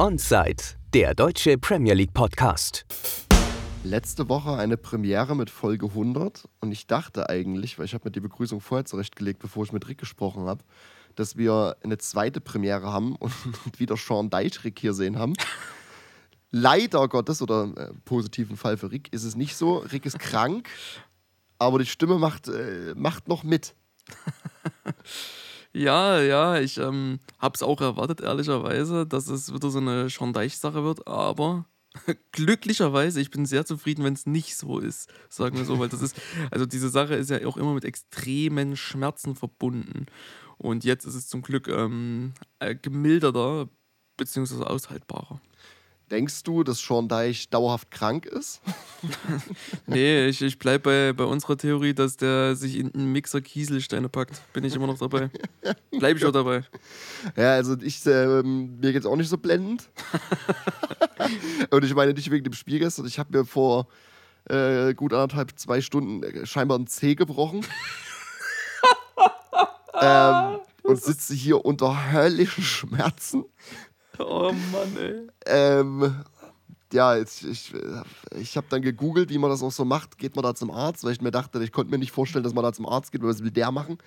Onside, der deutsche Premier League Podcast. Letzte Woche eine Premiere mit Folge 100 und ich dachte eigentlich, weil ich habe mir die Begrüßung vorher zurechtgelegt, bevor ich mit Rick gesprochen habe, dass wir eine zweite Premiere haben und wieder Sean Deichrick hier sehen haben. Leider Gottes oder äh, positiven Fall für Rick ist es nicht so. Rick ist krank, aber die Stimme macht, äh, macht noch mit. Ja, ja, ich ähm, habe es auch erwartet, ehrlicherweise, dass es wieder so eine Sean Deich-Sache wird, aber glücklicherweise, ich bin sehr zufrieden, wenn es nicht so ist, sagen wir so, weil das ist, also diese Sache ist ja auch immer mit extremen Schmerzen verbunden. Und jetzt ist es zum Glück ähm, äh, gemilderter bzw. aushaltbarer. Denkst du, dass Sean Deich dauerhaft krank ist? nee, ich, ich bleibe bei, bei unserer Theorie, dass der sich in einen Mixer Kieselsteine packt. Bin ich immer noch dabei. Bleibe ich auch dabei. Ja, also ich, äh, mir geht es auch nicht so blendend. Und ich meine nicht wegen dem Spiel gestern. Ich habe mir vor äh, gut anderthalb, zwei Stunden äh, scheinbar ein Zeh gebrochen. ähm, und sitze hier unter höllischen Schmerzen. Oh Mann, ey. Ähm, ja, jetzt, ich, ich habe dann gegoogelt, wie man das auch so macht. Geht man da zum Arzt? Weil ich mir dachte, ich konnte mir nicht vorstellen, dass man da zum Arzt geht, weil was will der machen?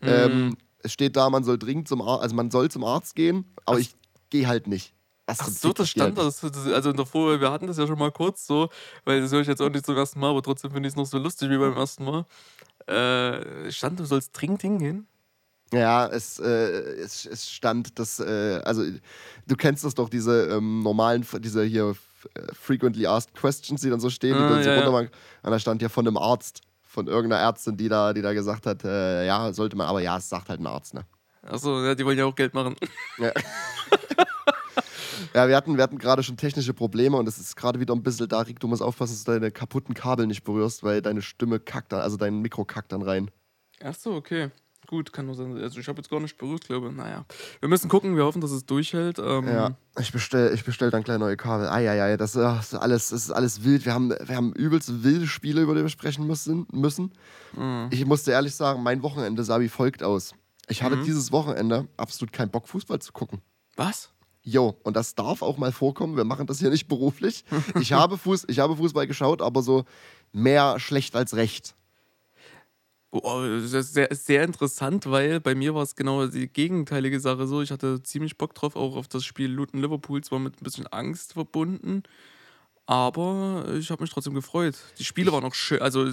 Mhm. Ähm, es steht da, man soll dringend zum Arzt, also man soll zum Arzt gehen, aber Ach, ich gehe halt nicht. Ach so, das stand das, also davor, wir hatten das ja schon mal kurz so, weil das höre ich jetzt auch nicht zum ersten Mal, aber trotzdem finde ich es noch so lustig wie beim ersten Mal. Äh, stand, du sollst dringend hingehen? Ja, es, äh, es, es stand, dass, äh, also du kennst das doch, diese ähm, normalen, diese hier frequently asked questions, die dann so stehen, ah, die dann so ja, runter ja. Und da stand ja von einem Arzt, von irgendeiner Ärztin, die da, die da gesagt hat, äh, ja, sollte man, aber ja, es sagt halt ein Arzt, ne? Achso, ja, die wollen ja auch Geld machen. Ja. ja, wir hatten, wir hatten gerade schon technische Probleme und es ist gerade wieder ein bisschen da, Rick, du musst aufpassen, dass du deine kaputten Kabel nicht berührst, weil deine Stimme kackt dann, also dein Mikro kackt dann rein. Achso, okay. Gut, kann nur sein. Also ich habe jetzt gar nicht berührt, glaube Naja. Wir müssen gucken, wir hoffen, dass es durchhält. Ähm ja, ich bestelle ich bestell dann gleich neue Kabel. Eieiei, das, das, ist alles, das ist alles wild. Wir haben, wir haben übelst wilde Spiele, über die wir sprechen müssen. müssen. Mhm. Ich musste ehrlich sagen, mein Wochenende sah wie folgt aus. Ich hatte mhm. dieses Wochenende absolut keinen Bock, Fußball zu gucken. Was? Jo, und das darf auch mal vorkommen. Wir machen das hier nicht beruflich. ich, habe Fuß, ich habe Fußball geschaut, aber so mehr schlecht als recht. Oh, das ist sehr, sehr interessant, weil bei mir war es genau die gegenteilige Sache so. Ich hatte ziemlich Bock drauf, auch auf das Spiel Luton Liverpool, zwar mit ein bisschen Angst verbunden, aber ich habe mich trotzdem gefreut. Die Spiele waren auch schön. Also,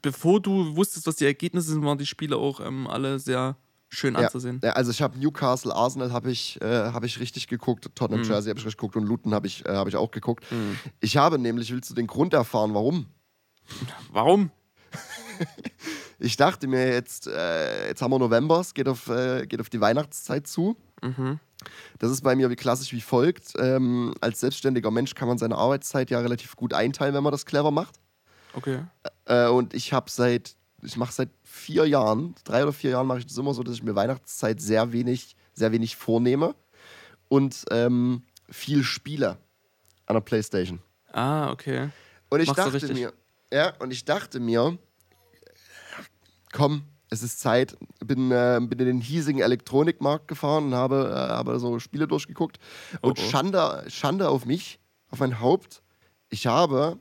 bevor du wusstest, was die Ergebnisse sind, waren die Spiele auch ähm, alle sehr schön anzusehen. Ja, also ich habe Newcastle, Arsenal habe ich, äh, hab ich richtig geguckt, Tottenham, mhm. Jersey habe ich richtig geguckt und Luton habe ich, äh, hab ich auch geguckt. Mhm. Ich habe nämlich, willst du den Grund erfahren, warum? Warum? ich dachte mir jetzt, äh, jetzt haben wir November, es geht auf, äh, geht auf die Weihnachtszeit zu. Mhm. Das ist bei mir wie klassisch wie folgt. Ähm, als selbstständiger Mensch kann man seine Arbeitszeit ja relativ gut einteilen, wenn man das clever macht. Okay. Äh, und ich habe seit, ich mache seit vier Jahren, drei oder vier Jahren mache ich das immer so, dass ich mir Weihnachtszeit sehr wenig, sehr wenig vornehme und ähm, viel spiele an der Playstation. Ah, okay. Und ich Machst dachte mir, ja, und ich dachte mir, komm, es ist Zeit. Bin, äh, bin in den hiesigen Elektronikmarkt gefahren und habe, äh, habe so Spiele durchgeguckt. Oh, und oh. Schande, Schande auf mich, auf mein Haupt. Ich habe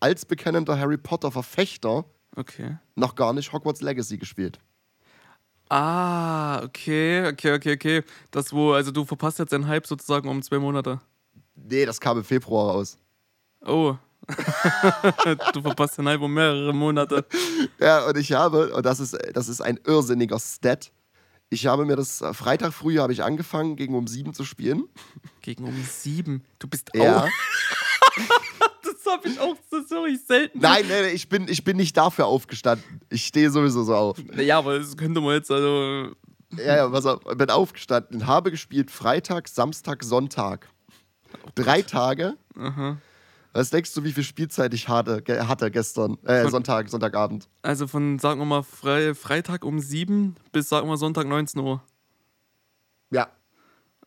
als bekennender Harry Potter-Verfechter okay. noch gar nicht Hogwarts Legacy gespielt. Ah, okay, okay, okay, okay. Das wo, also du verpasst jetzt den Hype sozusagen um zwei Monate. Nee, das kam im Februar raus. Oh, du verpasst den Album mehrere Monate. Ja, und ich habe, und das ist, das ist ein irrsinniger Stat. Ich habe mir das äh, Freitag früh habe ich angefangen, gegen um sieben zu spielen. Gegen um sieben? Du bist ja. auch. das habe ich auch so sorry, selten. Nein, nein, ich bin, ich bin nicht dafür aufgestanden. Ich stehe sowieso so auf. Ja, aber das könnte man jetzt also. Ja, ja, was ich bin aufgestanden, habe gespielt Freitag, Samstag, Sonntag. Drei Tage. Aha. Was denkst du, wie viel Spielzeit ich hatte, hatte gestern, äh, von, Sonntag, Sonntagabend? Also von, sagen wir mal, Fre Freitag um 7 bis, sagen wir mal, Sonntag 19 Uhr. Ja.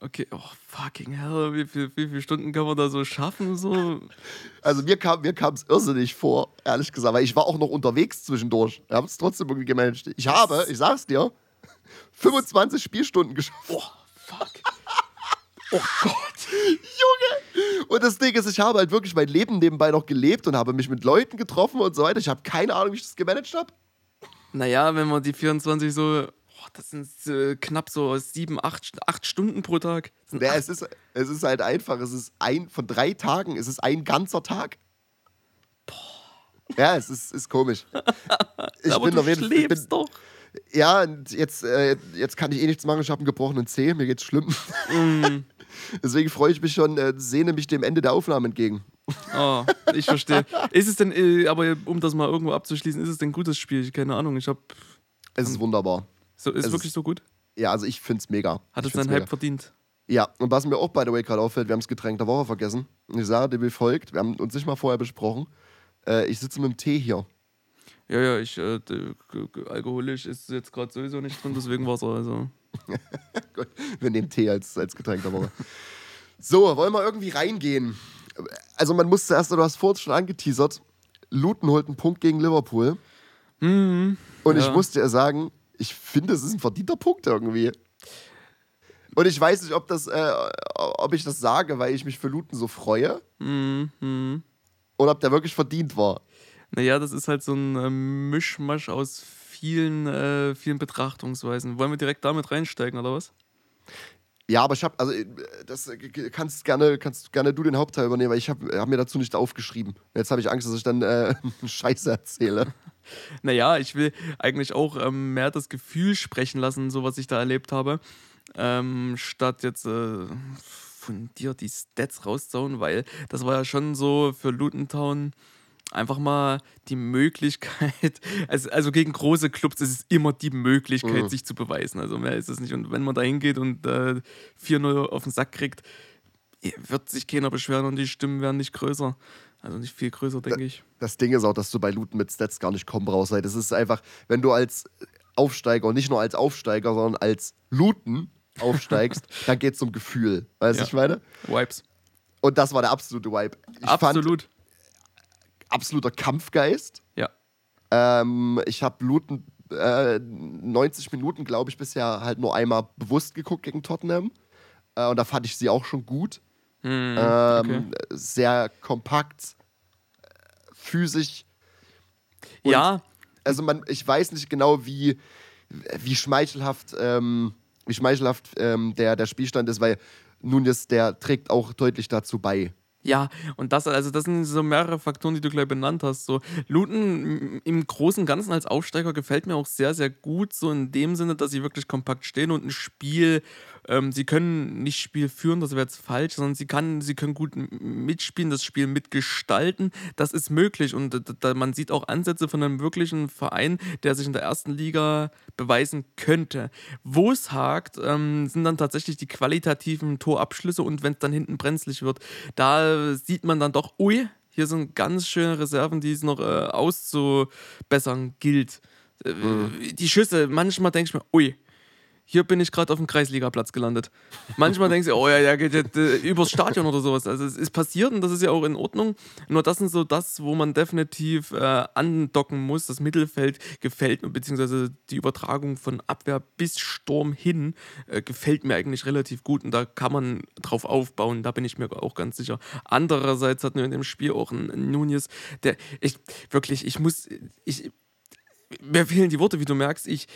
Okay, oh fucking hell, wie, viel, wie viele Stunden kann man da so schaffen? So? Also mir kam mir es irrsinnig vor, ehrlich gesagt, weil ich war auch noch unterwegs zwischendurch. Ich habe es trotzdem irgendwie gemanagt. Ich habe, ich sag's dir, 25 Spielstunden geschafft. Oh, fuck. oh Gott. Und das Ding ist, ich habe halt wirklich mein Leben nebenbei noch gelebt und habe mich mit Leuten getroffen und so weiter. Ich habe keine Ahnung, wie ich das gemanagt habe. Naja, wenn man die 24 so, boah, das sind äh, knapp so sieben, acht, acht Stunden pro Tag. Ja, es, ist, es ist halt einfach, es ist ein, von drei Tagen, es ist ein ganzer Tag. Ja, es ist, ist komisch. Ich aber bin du auf jeden ich Bin, doch. ja, und jetzt, äh, jetzt kann ich eh nichts machen. Ich habe einen gebrochenen Zeh, mir geht's schlimm. Mm. Deswegen freue ich mich schon, äh, sehne mich dem Ende der Aufnahme entgegen. Oh, ich verstehe. ist es denn, äh, aber um das mal irgendwo abzuschließen, ist es denn ein gutes Spiel? Keine Ahnung. Ich habe Es ist wunderbar. so, ist Es wirklich ist- so gut? Ja, also ich find's mega. Hat ich es seinen. Hype verdient? Ja, und was mir auch, by the way, gerade auffällt, wir haben das Getränk der Woche vergessen. Ich sage dir wie folgt, wir haben uns nicht mal vorher besprochen. Äh, ich sitze mit dem Tee hier. Ja, ja, ich, äh, alkoholisch ist jetzt gerade sowieso nicht drin, deswegen Wasser. Also. Wir nehmen Tee als, als Getränk der Woche. So, wollen wir irgendwie reingehen? Also man muss zuerst, du hast vorhin schon angeteasert, Luton holt einen Punkt gegen Liverpool. Und ich ja. muss dir sagen, ich finde, es ist ein verdienter Punkt irgendwie. Und ich weiß nicht, ob, das, äh, ob ich das sage, weil ich mich für Luton so freue. Mhm. Oder ob der wirklich verdient war. Naja, das ist halt so ein ähm, Mischmasch aus vielen, äh, vielen Betrachtungsweisen. Wollen wir direkt damit reinsteigen, oder was? Ja, aber ich habe, also äh, das äh, kannst gerne, kannst gerne du den Hauptteil übernehmen, weil ich habe hab mir dazu nicht aufgeschrieben. Jetzt habe ich Angst, dass ich dann äh, Scheiße erzähle. Naja, ich will eigentlich auch ähm, mehr das Gefühl sprechen lassen, so was ich da erlebt habe, ähm, statt jetzt äh, von dir die Stats rauszauen, weil das war ja schon so für Luton Town einfach mal die Möglichkeit, also, also gegen große Clubs ist es immer die Möglichkeit, Mhm. sich zu beweisen. Also mehr ist es nicht. Und wenn man da hingeht und äh, 4-0 auf den Sack kriegt, wird sich keiner beschweren und die Stimmen werden nicht größer. Also nicht viel größer, denke ich. Das Ding ist auch, dass du bei Luton mit Stats gar nicht kommen brauchst. Das ist einfach, wenn du als Aufsteiger, und nicht nur als Aufsteiger, sondern als Luton aufsteigst, dann geht es um Gefühl. Weißt du, Ja. ich meine? Vibes. Und das war der absolute Vibe. Ich fand Absolut. Absoluter Kampfgeist. Ja. Ähm, ich habe Luton äh, 90 Minuten, glaube ich, bisher halt nur einmal bewusst geguckt gegen Tottenham. Äh, und da fand ich sie auch schon gut. Hm, Ähm, Sehr kompakt, physisch. Und- ja, Also man, ich weiß nicht genau, wie, wie schmeichelhaft, ähm, wie schmeichelhaft ähm, der, der Spielstand ist, weil Nunes, der trägt auch deutlich dazu bei. Ja, und das, also das sind so mehrere Faktoren, die du gleich benannt hast. So, Luton im Großen und Ganzen als Aufsteiger gefällt mir auch sehr, sehr gut, so in dem Sinne, dass sie wirklich kompakt stehen und ein Spiel, ähm, sie können nicht Spiel führen, das wäre jetzt falsch, sondern sie, kann, sie können gut mitspielen, das Spiel mitgestalten. Das ist möglich und da, man sieht auch Ansätze von einem wirklichen Verein, der sich in der ersten Liga beweisen könnte. Wo es hakt, ähm, sind dann tatsächlich die qualitativen Torabschlüsse und wenn es dann hinten brenzlig wird, da sieht man dann doch, ui, hier sind ganz schöne Reserven, die es noch äh, auszubessern gilt. Äh, Die Schüsse, manchmal denke ich mir, ui, hier bin ich gerade auf dem Kreisligaplatz gelandet. Manchmal denkst du, oh ja, der geht jetzt äh, übers Stadion oder sowas. Also es ist passiert und das ist ja auch in Ordnung. Nur das sind so das, wo man definitiv äh, andocken muss. Das Mittelfeld gefällt mir, beziehungsweise die Übertragung von Abwehr bis Sturm hin äh, gefällt mir eigentlich relativ gut und da kann man drauf aufbauen. Da bin ich mir auch ganz sicher. Andererseits hatten wir in dem Spiel auch einen Nunez, der, ich, wirklich, ich muss, ich, mir fehlen die Worte, wie du merkst. Ich,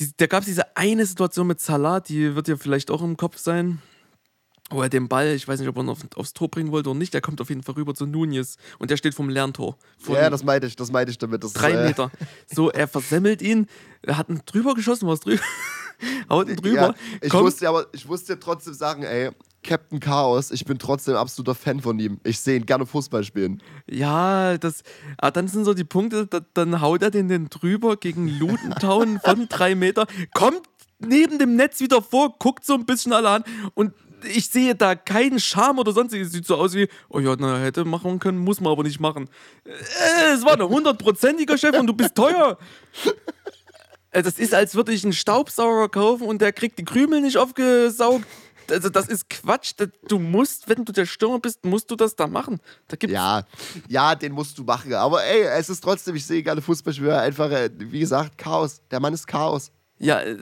die, da gab es diese eine Situation mit Salah, die wird dir vielleicht auch im Kopf sein. Wo er den Ball, ich weiß nicht, ob er ihn auf, aufs Tor bringen wollte oder nicht, der kommt auf jeden Fall rüber zu Nunez und der steht vom Lerntor. Ja, das meinte ich, das meinte ich damit. Das, drei äh, Meter. So, er versemmelt ihn, er hat ihn drüber geschossen, was drüber. Haut ihn drüber. Ja, ich kommt- musste aber, ich musste dir trotzdem sagen, ey, Captain Chaos, ich bin trotzdem absoluter Fan von ihm. Ich sehe ihn gerne Fußball spielen. Ja, das, ah, dann sind so die Punkte, da, dann haut er den, den drüber gegen Lutentown von drei Meter, kommt neben dem Netz wieder vor, guckt so ein bisschen alle an und ich sehe da keinen Charme oder sonstiges. Sieht so aus wie, oh ja, na, hätte machen können, muss man aber nicht machen. Äh, Es war ein hundertprozentiger Chef und du bist teuer. Äh, Das ist, als würde ich einen Staubsauger kaufen und der kriegt die Krümel nicht aufgesaugt. Also das ist Quatsch. Du musst, wenn du der Stürmer bist, musst du das da machen. Da gibt's Ja, ja, den musst du machen. Aber ey, es ist trotzdem, ich sehe gerne Fußball spielen. Einfach, äh, wie gesagt, Chaos. Der Mann ist Chaos. Ja, äh,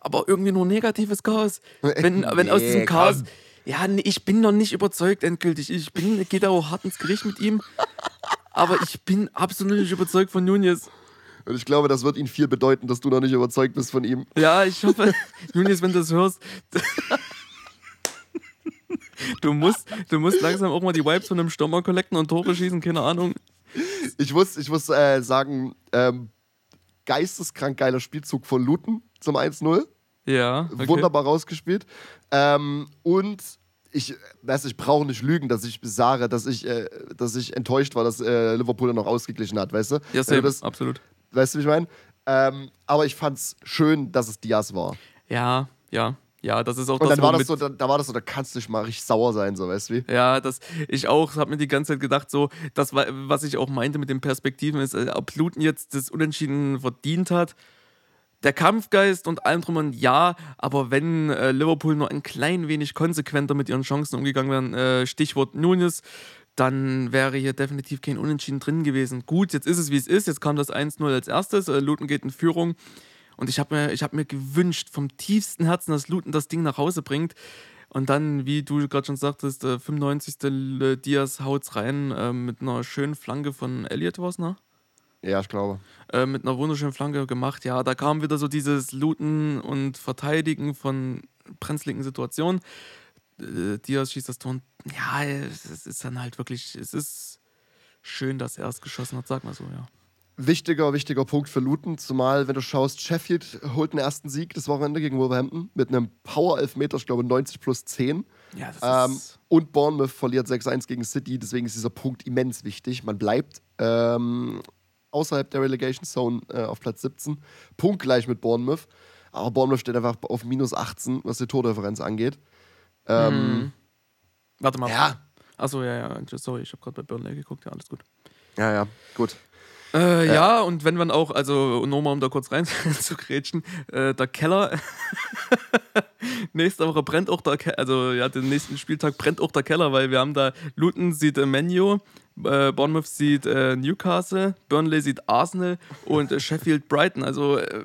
aber irgendwie nur negatives Chaos. Wenn, wenn aus Nee, diesem Chaos. komm. Ja, nee, ich bin noch nicht überzeugt endgültig. Ich bin, gehe da auch hart ins Gericht mit ihm. Aber ich bin absolut nicht überzeugt von Nunez. Und ich glaube, das wird ihn viel bedeuten, dass du noch nicht überzeugt bist von ihm. Ja, ich hoffe, Nunez, wenn du das hörst. Du musst, du musst langsam auch mal die Vibes von einem Stürmer collecten und Tore schießen, keine Ahnung. Ich muss, ich muss äh, sagen, ähm, geisteskrank geiler Spielzug von Luton zum 1-0. Ja. Okay. Wunderbar rausgespielt. Ähm, und ich, weiß, ich brauche nicht lügen, dass ich sage, dass ich, äh, dass ich enttäuscht war, dass äh, Liverpool dann noch ausgeglichen hat, weißt du? Ja, same, das, absolut. Weißt du, wie ich meine? Ähm, aber ich fand es schön, dass es Diaz war. Ja, ja. Ja, das ist auch Und das, dann war das so, da, da war das so, da kannst du nicht mal richtig sauer sein, so, weißt du wie? Ja, das, ich auch, habe mir die ganze Zeit gedacht, so, das war, was ich auch meinte mit den Perspektiven, ist, äh, ob Luton jetzt das Unentschieden verdient hat. Der Kampfgeist und allem drum und ja, aber wenn äh, Liverpool nur ein klein wenig konsequenter mit ihren Chancen umgegangen wären, äh, Stichwort Nunes, dann wäre hier definitiv kein Unentschieden drin gewesen. Gut, jetzt ist es wie es ist, jetzt kam das 1-0 als erstes, äh, Luton geht in Führung. Und ich habe mir, ich hab mir gewünscht, vom tiefsten Herzen, dass Luton das Ding nach Hause bringt. Und dann, wie du gerade schon sagtest, äh, 95. L- Diaz haut's rein äh, mit einer schönen Flanke von Elliot was, ne? Ja, ich glaube. Äh, mit einer wunderschönen Flanke gemacht. Ja, da kam wieder so dieses Looten und Verteidigen von brenzligen Situationen. Äh, Diaz schießt das Tor. und Ja, es es ist dann halt wirklich, es ist schön, dass er es geschossen hat, sag mal so, ja. Wichtiger, wichtiger Punkt für Luton, zumal wenn du schaust, Sheffield holt den ersten Sieg das Wochenende gegen Wolverhampton mit einem Power-Elfmeter, ich glaube 90 plus 10. Ja, das Ähm, und Bournemouth verliert 6-1 gegen City, deswegen ist dieser Punkt immens wichtig. Man bleibt ähm, außerhalb der Relegation Zone äh, auf Platz 17, punktgleich mit Bournemouth. Aber Bournemouth steht einfach auf minus 18, was die Tordifferenz angeht. Ähm, Warte mal. Ja. Achso, ja, ja. Sorry, ich habe gerade bei Burnley geguckt. Ja, alles gut. Ja, ja, gut. Äh, ja. und wenn man auch, also nur mal um da kurz rein zu grätschen, äh, der Keller, nächste Woche brennt auch der Keller, also ja, den nächsten Spieltag brennt auch der Keller, weil wir haben da, Luton sieht äh, Menu, äh, Bournemouth sieht äh, Newcastle, Burnley sieht Arsenal und äh, Sheffield Brighton. Also äh,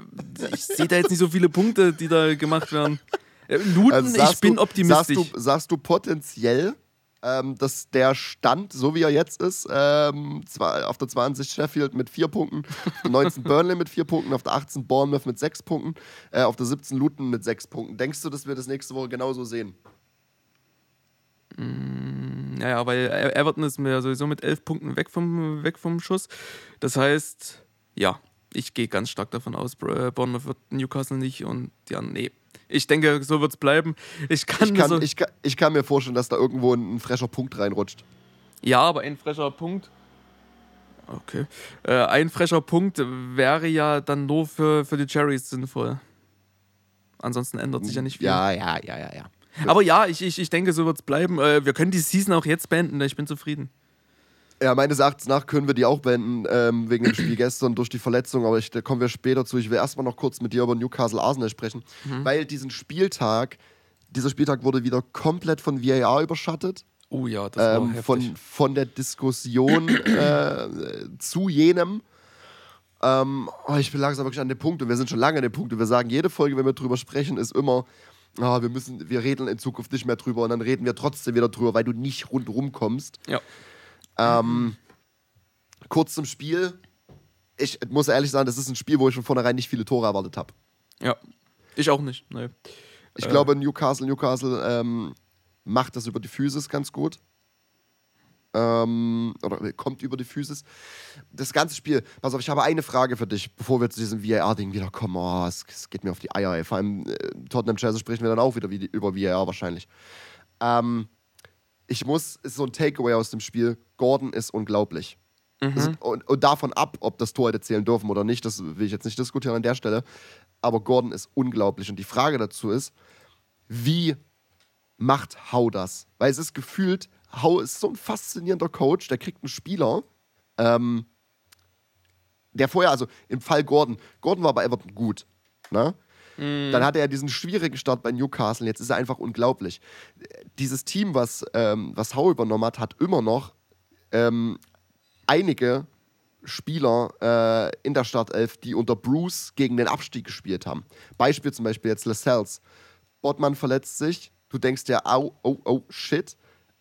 ich sehe da jetzt nicht so viele Punkte, die da gemacht werden. Äh, Luton, Also ich bin du, optimistisch. Sagst du, sagst du potenziell, ähm, dass der Stand, so wie er jetzt ist, ähm, auf der 20 Sheffield mit vier Punkten, auf der 19 Burnley mit vier Punkten, auf der 18 Bournemouth mit sechs Punkten, äh, auf der 17 Luton mit sechs Punkten. Denkst du, dass wir das nächste Woche genauso sehen? Naja, weil E- Everton ist mir sowieso mit elf Punkten weg vom, weg vom Schuss. Das heißt, ja, ich gehe ganz stark davon aus, äh, Bournemouth wird Newcastle nicht und ja, nee. Ich denke, so wird es bleiben. Ich kann, Ich mir kann, so, ich, kann, ich kann mir vorstellen, dass da irgendwo ein, fresher Punkt reinrutscht. Ja, aber ein fresher Punkt. Okay. Äh, ein fresher Punkt wäre ja dann nur für, für die Cherries sinnvoll. Ansonsten ändert sich ja nicht viel. Ja, ja, ja, ja, ja. Aber ja, ich, ich, ich denke, so wird es bleiben. Äh, wir können die Season auch jetzt beenden. Ich bin zufrieden. Ja, meines Erachtens nach können wir die auch beenden, ähm, wegen dem Spiel gestern durch die Verletzung, aber ich, da kommen wir später zu. Ich will erstmal noch kurz mit dir über Newcastle Arsenal sprechen, weil diesen Spieltag, dieser Spieltag wurde wieder komplett von VAR überschattet. Oh ja, das war Ähm, heftig. von, von der Diskussion äh, zu jenem. Ähm, oh, ich bin langsam wirklich an dem Punkt und wir sind schon lange an dem Punkt und wir sagen, jede Folge, wenn wir drüber sprechen, ist immer, ah, wir müssen, wir reden in Zukunft nicht mehr drüber und dann reden wir trotzdem wieder drüber, weil du nicht rundrum kommst. ja. Ähm, kurz zum Spiel. Ich muss ehrlich sagen, das ist ein Spiel, wo ich von vornherein nicht viele Tore erwartet habe. Ja. Ich auch nicht. Nee. Ich Äh. glaube, Newcastle, Newcastle ähm, macht das über die Physis ganz gut. Ähm, oder kommt über die Physis. Das ganze Spiel, pass auf, ich habe eine Frage für dich, bevor wir zu diesem VAR-Ding wieder kommen. Oh, es, es geht mir auf die Eier, ey. Vor allem äh, Tottenham Chelsea sprechen wir dann auch wieder wie, über VAR wahrscheinlich. Ähm, ich muss, ist so ein Takeaway aus dem Spiel. Gordon ist unglaublich. Das, und, und davon ab, ob das Tor hätte zählen dürfen oder nicht, das will ich jetzt nicht diskutieren an der Stelle. Aber Gordon ist unglaublich. Und die Frage dazu ist, wie macht Hau das? Weil es ist gefühlt, Hau ist so ein faszinierender Coach, der kriegt einen Spieler, ähm, der vorher, also im Fall Gordon, Gordon war bei Everton gut. Ne? Dann hatte er diesen schwierigen Start bei Newcastle, jetzt ist er einfach unglaublich. Dieses Team, was, ähm, was Hau übernommen hat, hat immer noch ähm, einige Spieler äh, in der Startelf, die unter Bruce gegen den Abstieg gespielt haben. Beispiel zum Beispiel jetzt Lascelles. Bottmann verletzt sich, Du denkst dir, au, oh, oh, shit.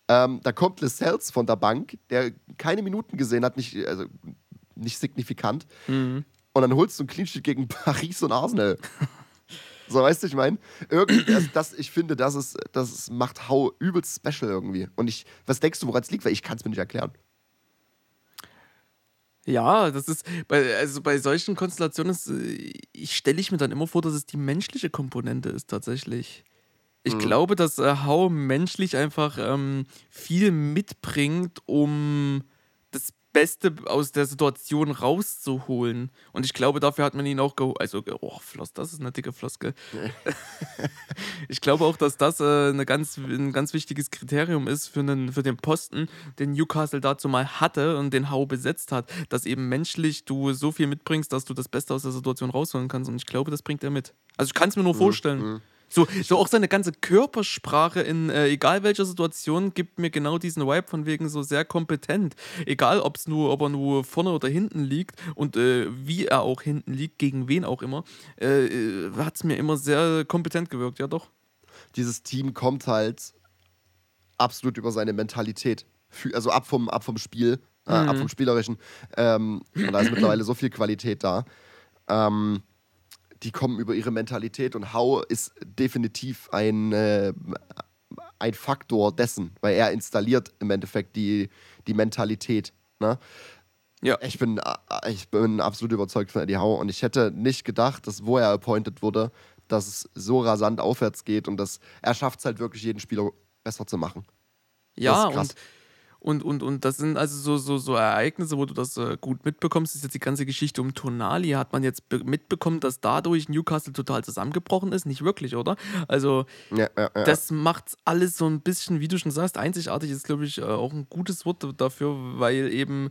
Ähm, da kommt Lascelles von der Bank, der keine Minuten gesehen hat, nicht, also nicht signifikant. Mhm. Und dann holst du ein Clean Sheet gegen Paris und Arsenal. So, weißt du, ich meine, irgendwie, das, das, ich finde, das, ist, das macht Hau übelst special irgendwie. Und ich, was denkst du, woran es liegt? Weil ich kann es mir nicht erklären. Ja, das ist bei, also bei solchen Konstellationen, ist, äh, ich stelle ich mir dann immer vor, dass es die menschliche Komponente ist tatsächlich. Ich Mhm. glaube, dass äh, Hau menschlich einfach ähm, viel mitbringt, um Beste aus der Situation rauszuholen. Und ich glaube, dafür hat man ihn auch geholt. Also, oh, Floss, das ist eine dicke Floskel. ich glaube auch, dass das äh, eine ganz, ein ganz wichtiges Kriterium ist für, einen, für den Posten, den Newcastle dazu mal hatte und den Hau besetzt hat. Dass eben menschlich du so viel mitbringst, dass du das Beste aus der Situation rausholen kannst. Und ich glaube, das bringt er mit. Also, ich kann es mir nur vorstellen. So, so auch seine ganze Körpersprache in äh, egal welcher Situation gibt mir genau diesen Vibe von wegen so sehr kompetent. Egal ob's nur, ob er nur vorne oder hinten liegt und äh, wie er auch hinten liegt, gegen wen auch immer, äh, äh, hat es mir immer sehr kompetent gewirkt, ja doch. Dieses Team kommt halt absolut über seine Mentalität. Also ab vom, ab vom Spiel, äh, ab vom Spielerischen. Ähm, und da ist mittlerweile so viel Qualität da. Ähm, die kommen über ihre Mentalität und Hau ist definitiv ein, äh, ein Faktor dessen, weil er installiert im Endeffekt die, die Mentalität. Ne? Ja. Ich bin, äh, ich bin absolut überzeugt von Eddie Howe und ich hätte nicht gedacht, dass wo er appointed wurde, dass es so rasant aufwärts geht und dass er schafft es halt wirklich jeden Spieler besser zu machen. Ja, ist krass. und, und, und, und das sind also so, so, so Ereignisse, wo du das äh, gut mitbekommst. Das ist jetzt die ganze Geschichte um Tonali. Hat man jetzt be- mitbekommen, dass dadurch Newcastle total zusammengebrochen ist? Nicht wirklich, oder? Also, Ja, ja, ja. das macht's alles so ein bisschen, wie du schon sagst, einzigartig ist, glaube ich, äh, auch ein gutes Wort dafür, weil eben,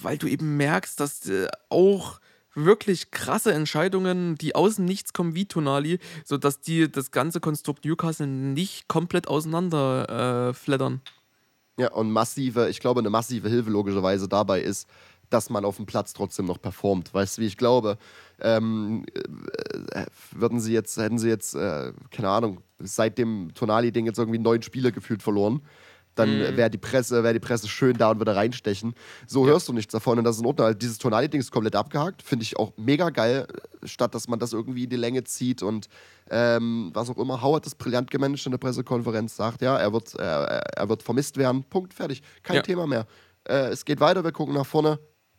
weil du eben merkst, dass äh, auch wirklich krasse Entscheidungen, die außen nichts kommen wie Tonali, sodass die das ganze Konstrukt Newcastle nicht komplett auseinander äh, flattern. Ja, und massive, ich glaube, eine massive Hilfe logischerweise dabei ist, dass man auf dem Platz trotzdem noch performt. Weißt du, wie ich glaube, ähm, äh, würden sie jetzt, hätten sie jetzt, äh, keine Ahnung, seit dem Tonali-Ding jetzt irgendwie neun Spiele gefühlt verloren, dann wäre die Presse, wäre die Presse schön da und würde reinstechen. So hörst du nichts davon und das ist in Ordnung. Also dieses Tonali-Ding ist komplett abgehakt, finde ich auch mega geil, statt dass man das irgendwie in die Länge zieht und ähm, was auch immer. Howard das brillant gemanagt in der Pressekonferenz, sagt, ja, er wird, er, er wird vermisst werden. Punkt, fertig. Kein Ja. Thema mehr. Äh, es geht weiter, wir gucken nach vorne.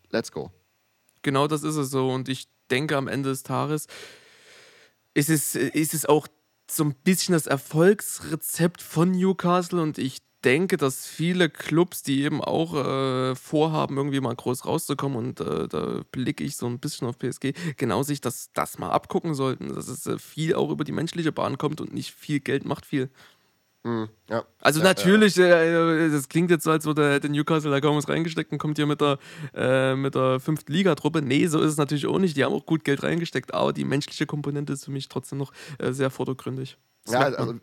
Let's go. Genau das ist es so. Und ich denke, am Ende des Tages ist es, ist es auch so ein bisschen das Erfolgsrezept von Newcastle. Und ich denke, dass viele Clubs, die eben auch äh, vorhaben, irgendwie mal groß rauszukommen, und äh, da blicke ich so ein bisschen auf PSG, genau sich das, das mal abgucken sollten, dass es äh, viel auch über die menschliche Bahn kommt und nicht viel Geld macht viel. Mhm, ja. Also Ja, natürlich, äh, das klingt jetzt so, als würde der Newcastle da kaum was reingesteckt und kommt hier mit der, äh, mit der fünften Ligatruppe. Nee, so ist es natürlich auch nicht. Die haben auch gut Geld reingesteckt, aber die menschliche Komponente ist für mich trotzdem noch äh, sehr vordergründig. Das Ja, also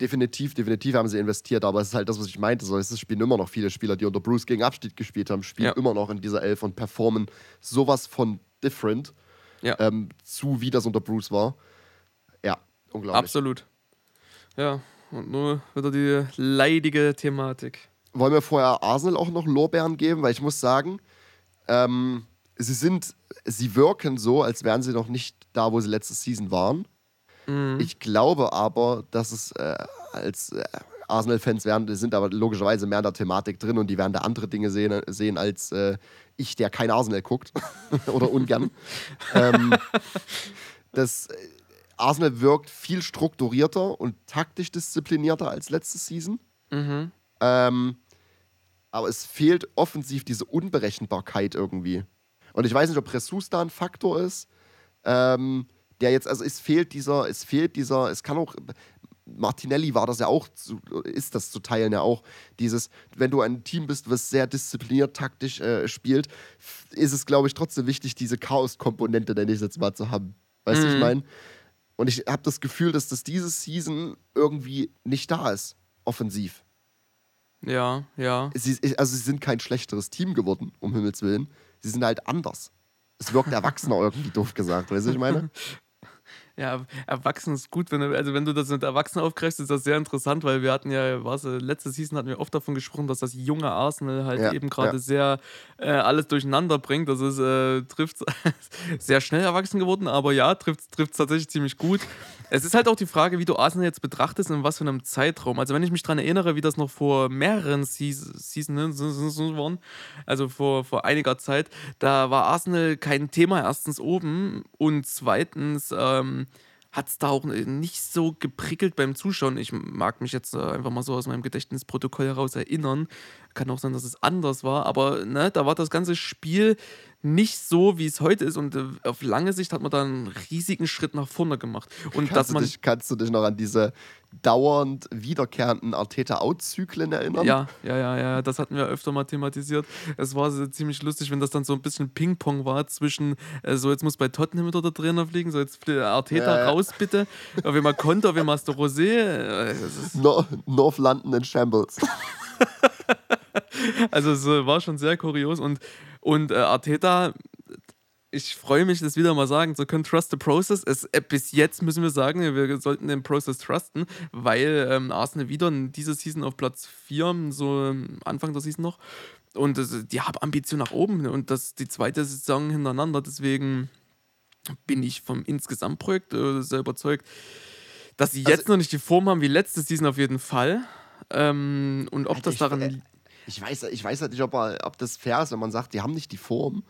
definitiv, definitiv haben sie investiert, aber es ist halt das, was ich meinte. So, es spielen immer noch viele Spieler, die unter Bruce gegen Abstieg gespielt haben, spielen Ja. immer noch in dieser Elf und performen sowas von different Ja. ähm, zu, wie das unter Bruce war. Ja, unglaublich. Absolut. Ja, und nur wieder die leidige Thematik. Wollen wir vorher Arsenal auch noch Lorbeeren geben? Weil ich muss sagen, ähm, sie sind, sie wirken so, als wären sie noch nicht da, wo sie letzte Season waren. Mhm. Ich glaube aber, dass es äh, als äh, Arsenal-Fans werden, die sind aber logischerweise mehr in der Thematik drin und die werden da andere Dinge sehen, sehen als äh, ich, der kein Arsenal guckt oder ungern. ähm, das äh, Arsenal wirkt viel strukturierter und taktisch disziplinierter als letzte Season. Mhm. Ähm, aber es fehlt offensiv diese Unberechenbarkeit irgendwie. Und ich weiß nicht, ob Ressus da ein Faktor ist, ähm, der jetzt, also es fehlt dieser, es fehlt dieser, es kann auch, Martinelli war das ja auch, ist das zu teilen ja auch, dieses, wenn du ein Team bist, was sehr diszipliniert taktisch äh, spielt, ist es, glaube ich, trotzdem wichtig, diese Chaos-Komponente, nenne ich es jetzt mal, zu haben. Weißt du, ich Mhm. meine? Und ich habe das Gefühl, dass das diese Season irgendwie nicht da ist, offensiv Ja, ja. sie, also sie sind kein schlechteres Team geworden, um Himmels Willen. Sie sind halt anders. Es wirkt erwachsener irgendwie, doof gesagt. Weißt du, was ich meine? Ja, erwachsen ist gut, wenn du, also wenn du das mit Erwachsenen aufgreifst, ist das sehr interessant, weil wir hatten ja, was, letzte Season hatten wir oft davon gesprochen, dass das junge Arsenal halt Ja, eben gerade ja. sehr äh, alles durcheinander bringt. Das ist, äh, trifft sehr schnell erwachsen geworden, aber ja, trifft es tatsächlich ziemlich gut. Es ist halt auch die Frage, wie du Arsenal jetzt betrachtest und in was für einem Zeitraum. Also wenn ich mich daran erinnere, wie das noch vor mehreren Seas- Seasons waren, also vor, vor einiger Zeit, da war Arsenal kein Thema erstens oben und zweitens ähm, hat es da auch nicht so geprickelt beim Zuschauen. Ich mag mich jetzt äh, einfach mal so aus meinem Gedächtnisprotokoll heraus erinnern. Kann auch sein, dass es anders war, aber ne, da war das ganze Spiel nicht so, wie es heute ist. Und äh, auf lange Sicht hat man da einen riesigen Schritt nach vorne gemacht. Und dass Kannst du, man. dich, kannst du dich noch an diese dauernd wiederkehrenden Arteta-Out-Zyklen erinnern? Ja, ja, ja, ja, das hatten wir öfter mal thematisiert. Es war so ziemlich lustig, wenn das dann so ein bisschen Ping-Pong war zwischen, äh, so jetzt muss bei Tottenham wieder der Trainer fliegen, so jetzt Arteta Ja, ja. raus bitte. Auf einmal Konter, auf einmal ist der Rosé. Äh, No North London in Shambles. Also es war schon sehr kurios und, und äh, Arteta, ich freue mich, das wieder mal sagen zu können, trust the process. Es, äh, bis jetzt müssen wir sagen, wir sollten den Process trusten, weil ähm, Arsenal wieder in dieser Season auf Platz 4, so ähm, Anfang der Season noch. Und das, die haben Ambition nach oben und das die zweite Saison hintereinander. Deswegen bin ich vom Insgesamtprojekt äh, sehr überzeugt, dass sie jetzt Also- noch nicht die Form haben wie letzte Season auf jeden Fall. Ähm, und ob Alter, das ich- daran äh, Ich weiß, ich weiß halt nicht, ob, ob das fair ist, wenn man sagt, die haben nicht die Form.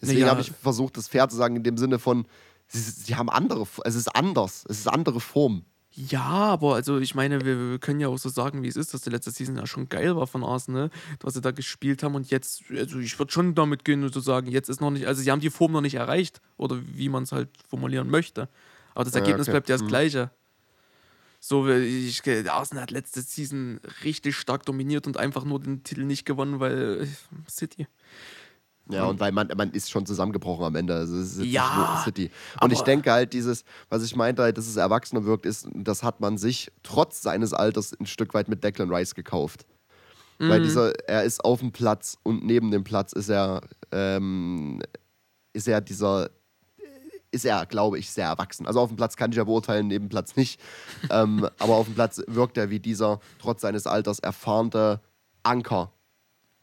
Deswegen Ja. habe ich versucht, das fair zu sagen, in dem Sinne von, sie, sie haben andere, es ist anders, es ist andere Form. Ja, aber also ich meine, wir, wir können ja auch so sagen, wie es ist, dass die letzte Season ja schon geil war von Arsenal, was sie da gespielt haben und jetzt, also ich würde schon damit gehen und so sagen, jetzt ist noch nicht, also sie haben die Form noch nicht erreicht oder wie man es halt formulieren möchte. Aber das Ja, Ergebnis okay. bleibt ja das Mhm. gleiche. So, ich, Arsenal hat letzte Season richtig stark dominiert und einfach nur den Titel nicht gewonnen, weil City. Ja, und weil man, man ist schon zusammengebrochen am Ende. Also es ist Ja, City. Und ich denke halt, dieses, was ich meinte, halt, dass es erwachsener wirkt, ist, das hat man sich trotz seines Alters ein Stück weit mit Declan Rice gekauft. Weil dieser, er ist auf dem Platz und neben dem Platz ist er, ähm, ist er dieser, ist er, glaube ich, sehr erwachsen. Also auf dem Platz kann ich ja beurteilen, neben Platz nicht. ähm, aber auf dem Platz wirkt er wie dieser, trotz seines Alters, erfahrene Anker.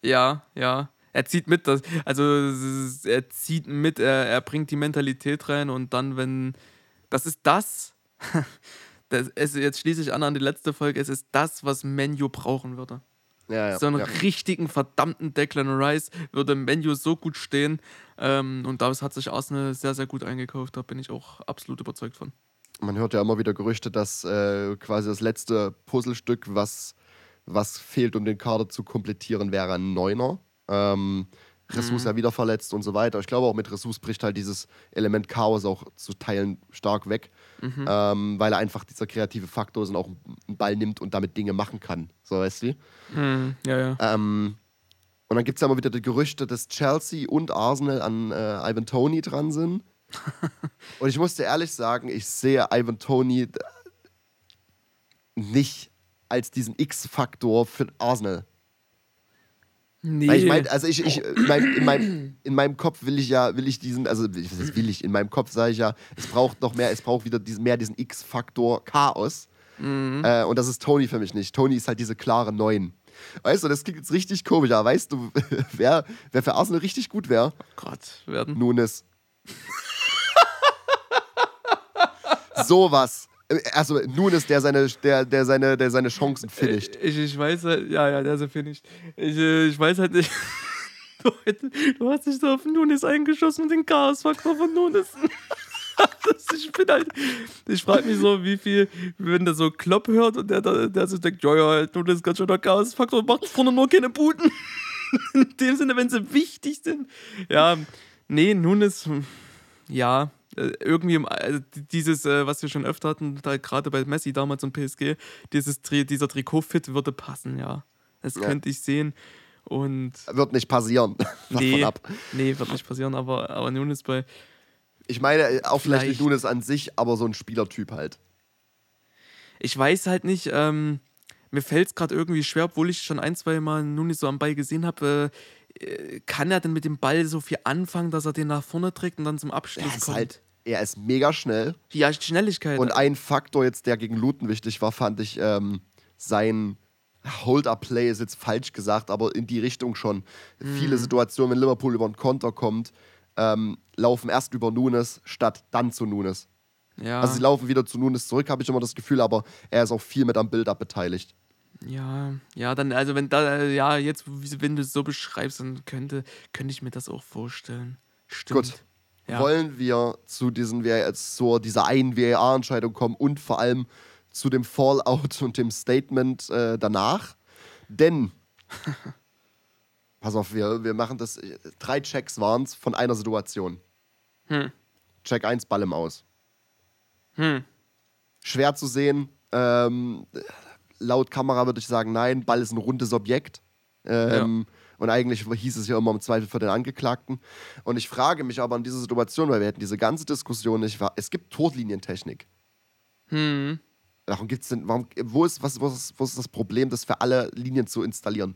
Ja, ja. Er zieht mit, das, also ist- er zieht mit, er, er bringt die Mentalität rein und dann, wenn, das ist das, das es, jetzt schließe ich an an die letzte Folge, es ist das, was Menu brauchen würde. Ja, ja, so einen ja. richtigen, verdammten Declan Rice würde Menu so gut stehen ähm, und daraus hat sich Arsenal sehr, sehr gut eingekauft, da bin ich auch absolut überzeugt von. Man hört ja immer wieder Gerüchte, dass äh, quasi das letzte Puzzlestück, was, was fehlt, um den Kader zu komplettieren, wäre ein Neuner. Ähm, Ressus Mhm. ja wieder verletzt und so weiter. Ich glaube, auch mit Ressus bricht halt dieses Element Chaos auch zu Teilen stark weg, Mhm. ähm, weil er einfach dieser kreative Faktor ist und auch einen Ball nimmt und damit Dinge machen kann. So, weißt du? Mhm, ja, ja. Ähm, und dann gibt es ja immer wieder die Gerüchte, dass Chelsea und Arsenal an äh, Ivan Tony dran sind. und ich muss dir ehrlich sagen, ich sehe Ivan Tony nicht als diesen X-Faktor für Arsenal. Nee. Weil ich meine, also ich, ich mein, in, meinem, in meinem Kopf will ich ja, will ich diesen, also was will ich, in meinem Kopf sage ich ja, es braucht noch mehr, es braucht wieder diesen, mehr diesen X-Faktor Chaos. Äh, und das ist Tony für mich nicht. Tony ist halt diese klare Neun. Weißt du, das klingt jetzt richtig komisch, aber weißt du, wer, wer für Arsenal richtig gut wäre? Gott, werden. Nunes. Sowas. Also Nunes, der seine, der, der seine, der seine Chancen finisht. Ich, ich weiß halt, ja, ja, der ist ja finished. Ich, äh, ich weiß halt nicht. Du, du hast dich da auf Nunes eingeschossen und den Chaos-Faktor von Nunes. Das, ich bin halt, ich frage mich so, wie viel, wenn der so Klopp hört und der, der, der so denkt, ja, ja, Nunes ist ganz schön der Chaos-Faktor macht vorne nur keine Buten. In dem Sinne, wenn sie wichtig sind. Ja, nee, Nunes, hm, ja, äh, irgendwie im, also dieses, äh, was wir schon öfter hatten, da gerade bei Messi damals und PSG, dieses, dieser Trikot-Fit würde passen, ja. Das Ja. könnte ich sehen. Und Wird nicht passieren. Nee, ab. nee, wird nicht passieren, aber, aber nun ist bei. Ich meine, äh, auch vielleicht, nicht Vielleicht. Nunes an sich, aber so ein Spielertyp halt. Ich weiß halt nicht, ähm, mir fällt es gerade irgendwie schwer, obwohl ich schon ein, zwei Mal Nunes so am Ball gesehen habe. Äh, äh, kann er denn mit dem Ball so viel anfangen, dass er den nach vorne trägt und dann zum Abschluss Er ist kommt? halt, er ist mega schnell. Ja, Schnelligkeit. Und ein Faktor jetzt, der gegen Luton wichtig war, fand ich ähm, sein Hold-up-Play ist jetzt falsch gesagt, aber in die Richtung schon. Viele Situationen, wenn Liverpool über einen Konter kommt, ähm, laufen erst über Nunes statt dann zu Nunes. ja. Also sie laufen wieder zu Nunes zurück, habe ich immer das Gefühl, aber er ist auch viel mit am Build-up beteiligt. Ja, ja, dann, also wenn da, ja, jetzt, wenn du es so beschreibst, dann könnte, könnte ich mir das auch vorstellen. Stimmt. Gut. Ja. Wollen wir zu diesen, zu dieser einen VAR-Entscheidung kommen und vor allem zu dem Fallout und dem Statement äh, danach? Denn, pass auf, wir, wir machen das, äh, drei Checks waren es von einer Situation. Hm. Check 1, Ball im Aus. Hm. Schwer zu sehen. Ähm, laut Kamera würde ich sagen, nein, Ball ist ein rundes Objekt. Ähm, Und eigentlich hieß es ja immer im Zweifel für den Angeklagten. Und ich frage mich aber in dieser Situation, weil wir hätten diese ganze Diskussion nicht, es gibt Torlinientechnik. Hm. Warum gibt's denn, warum, wo ist, was, wo ist, wo ist das Problem, das für alle Linien zu installieren?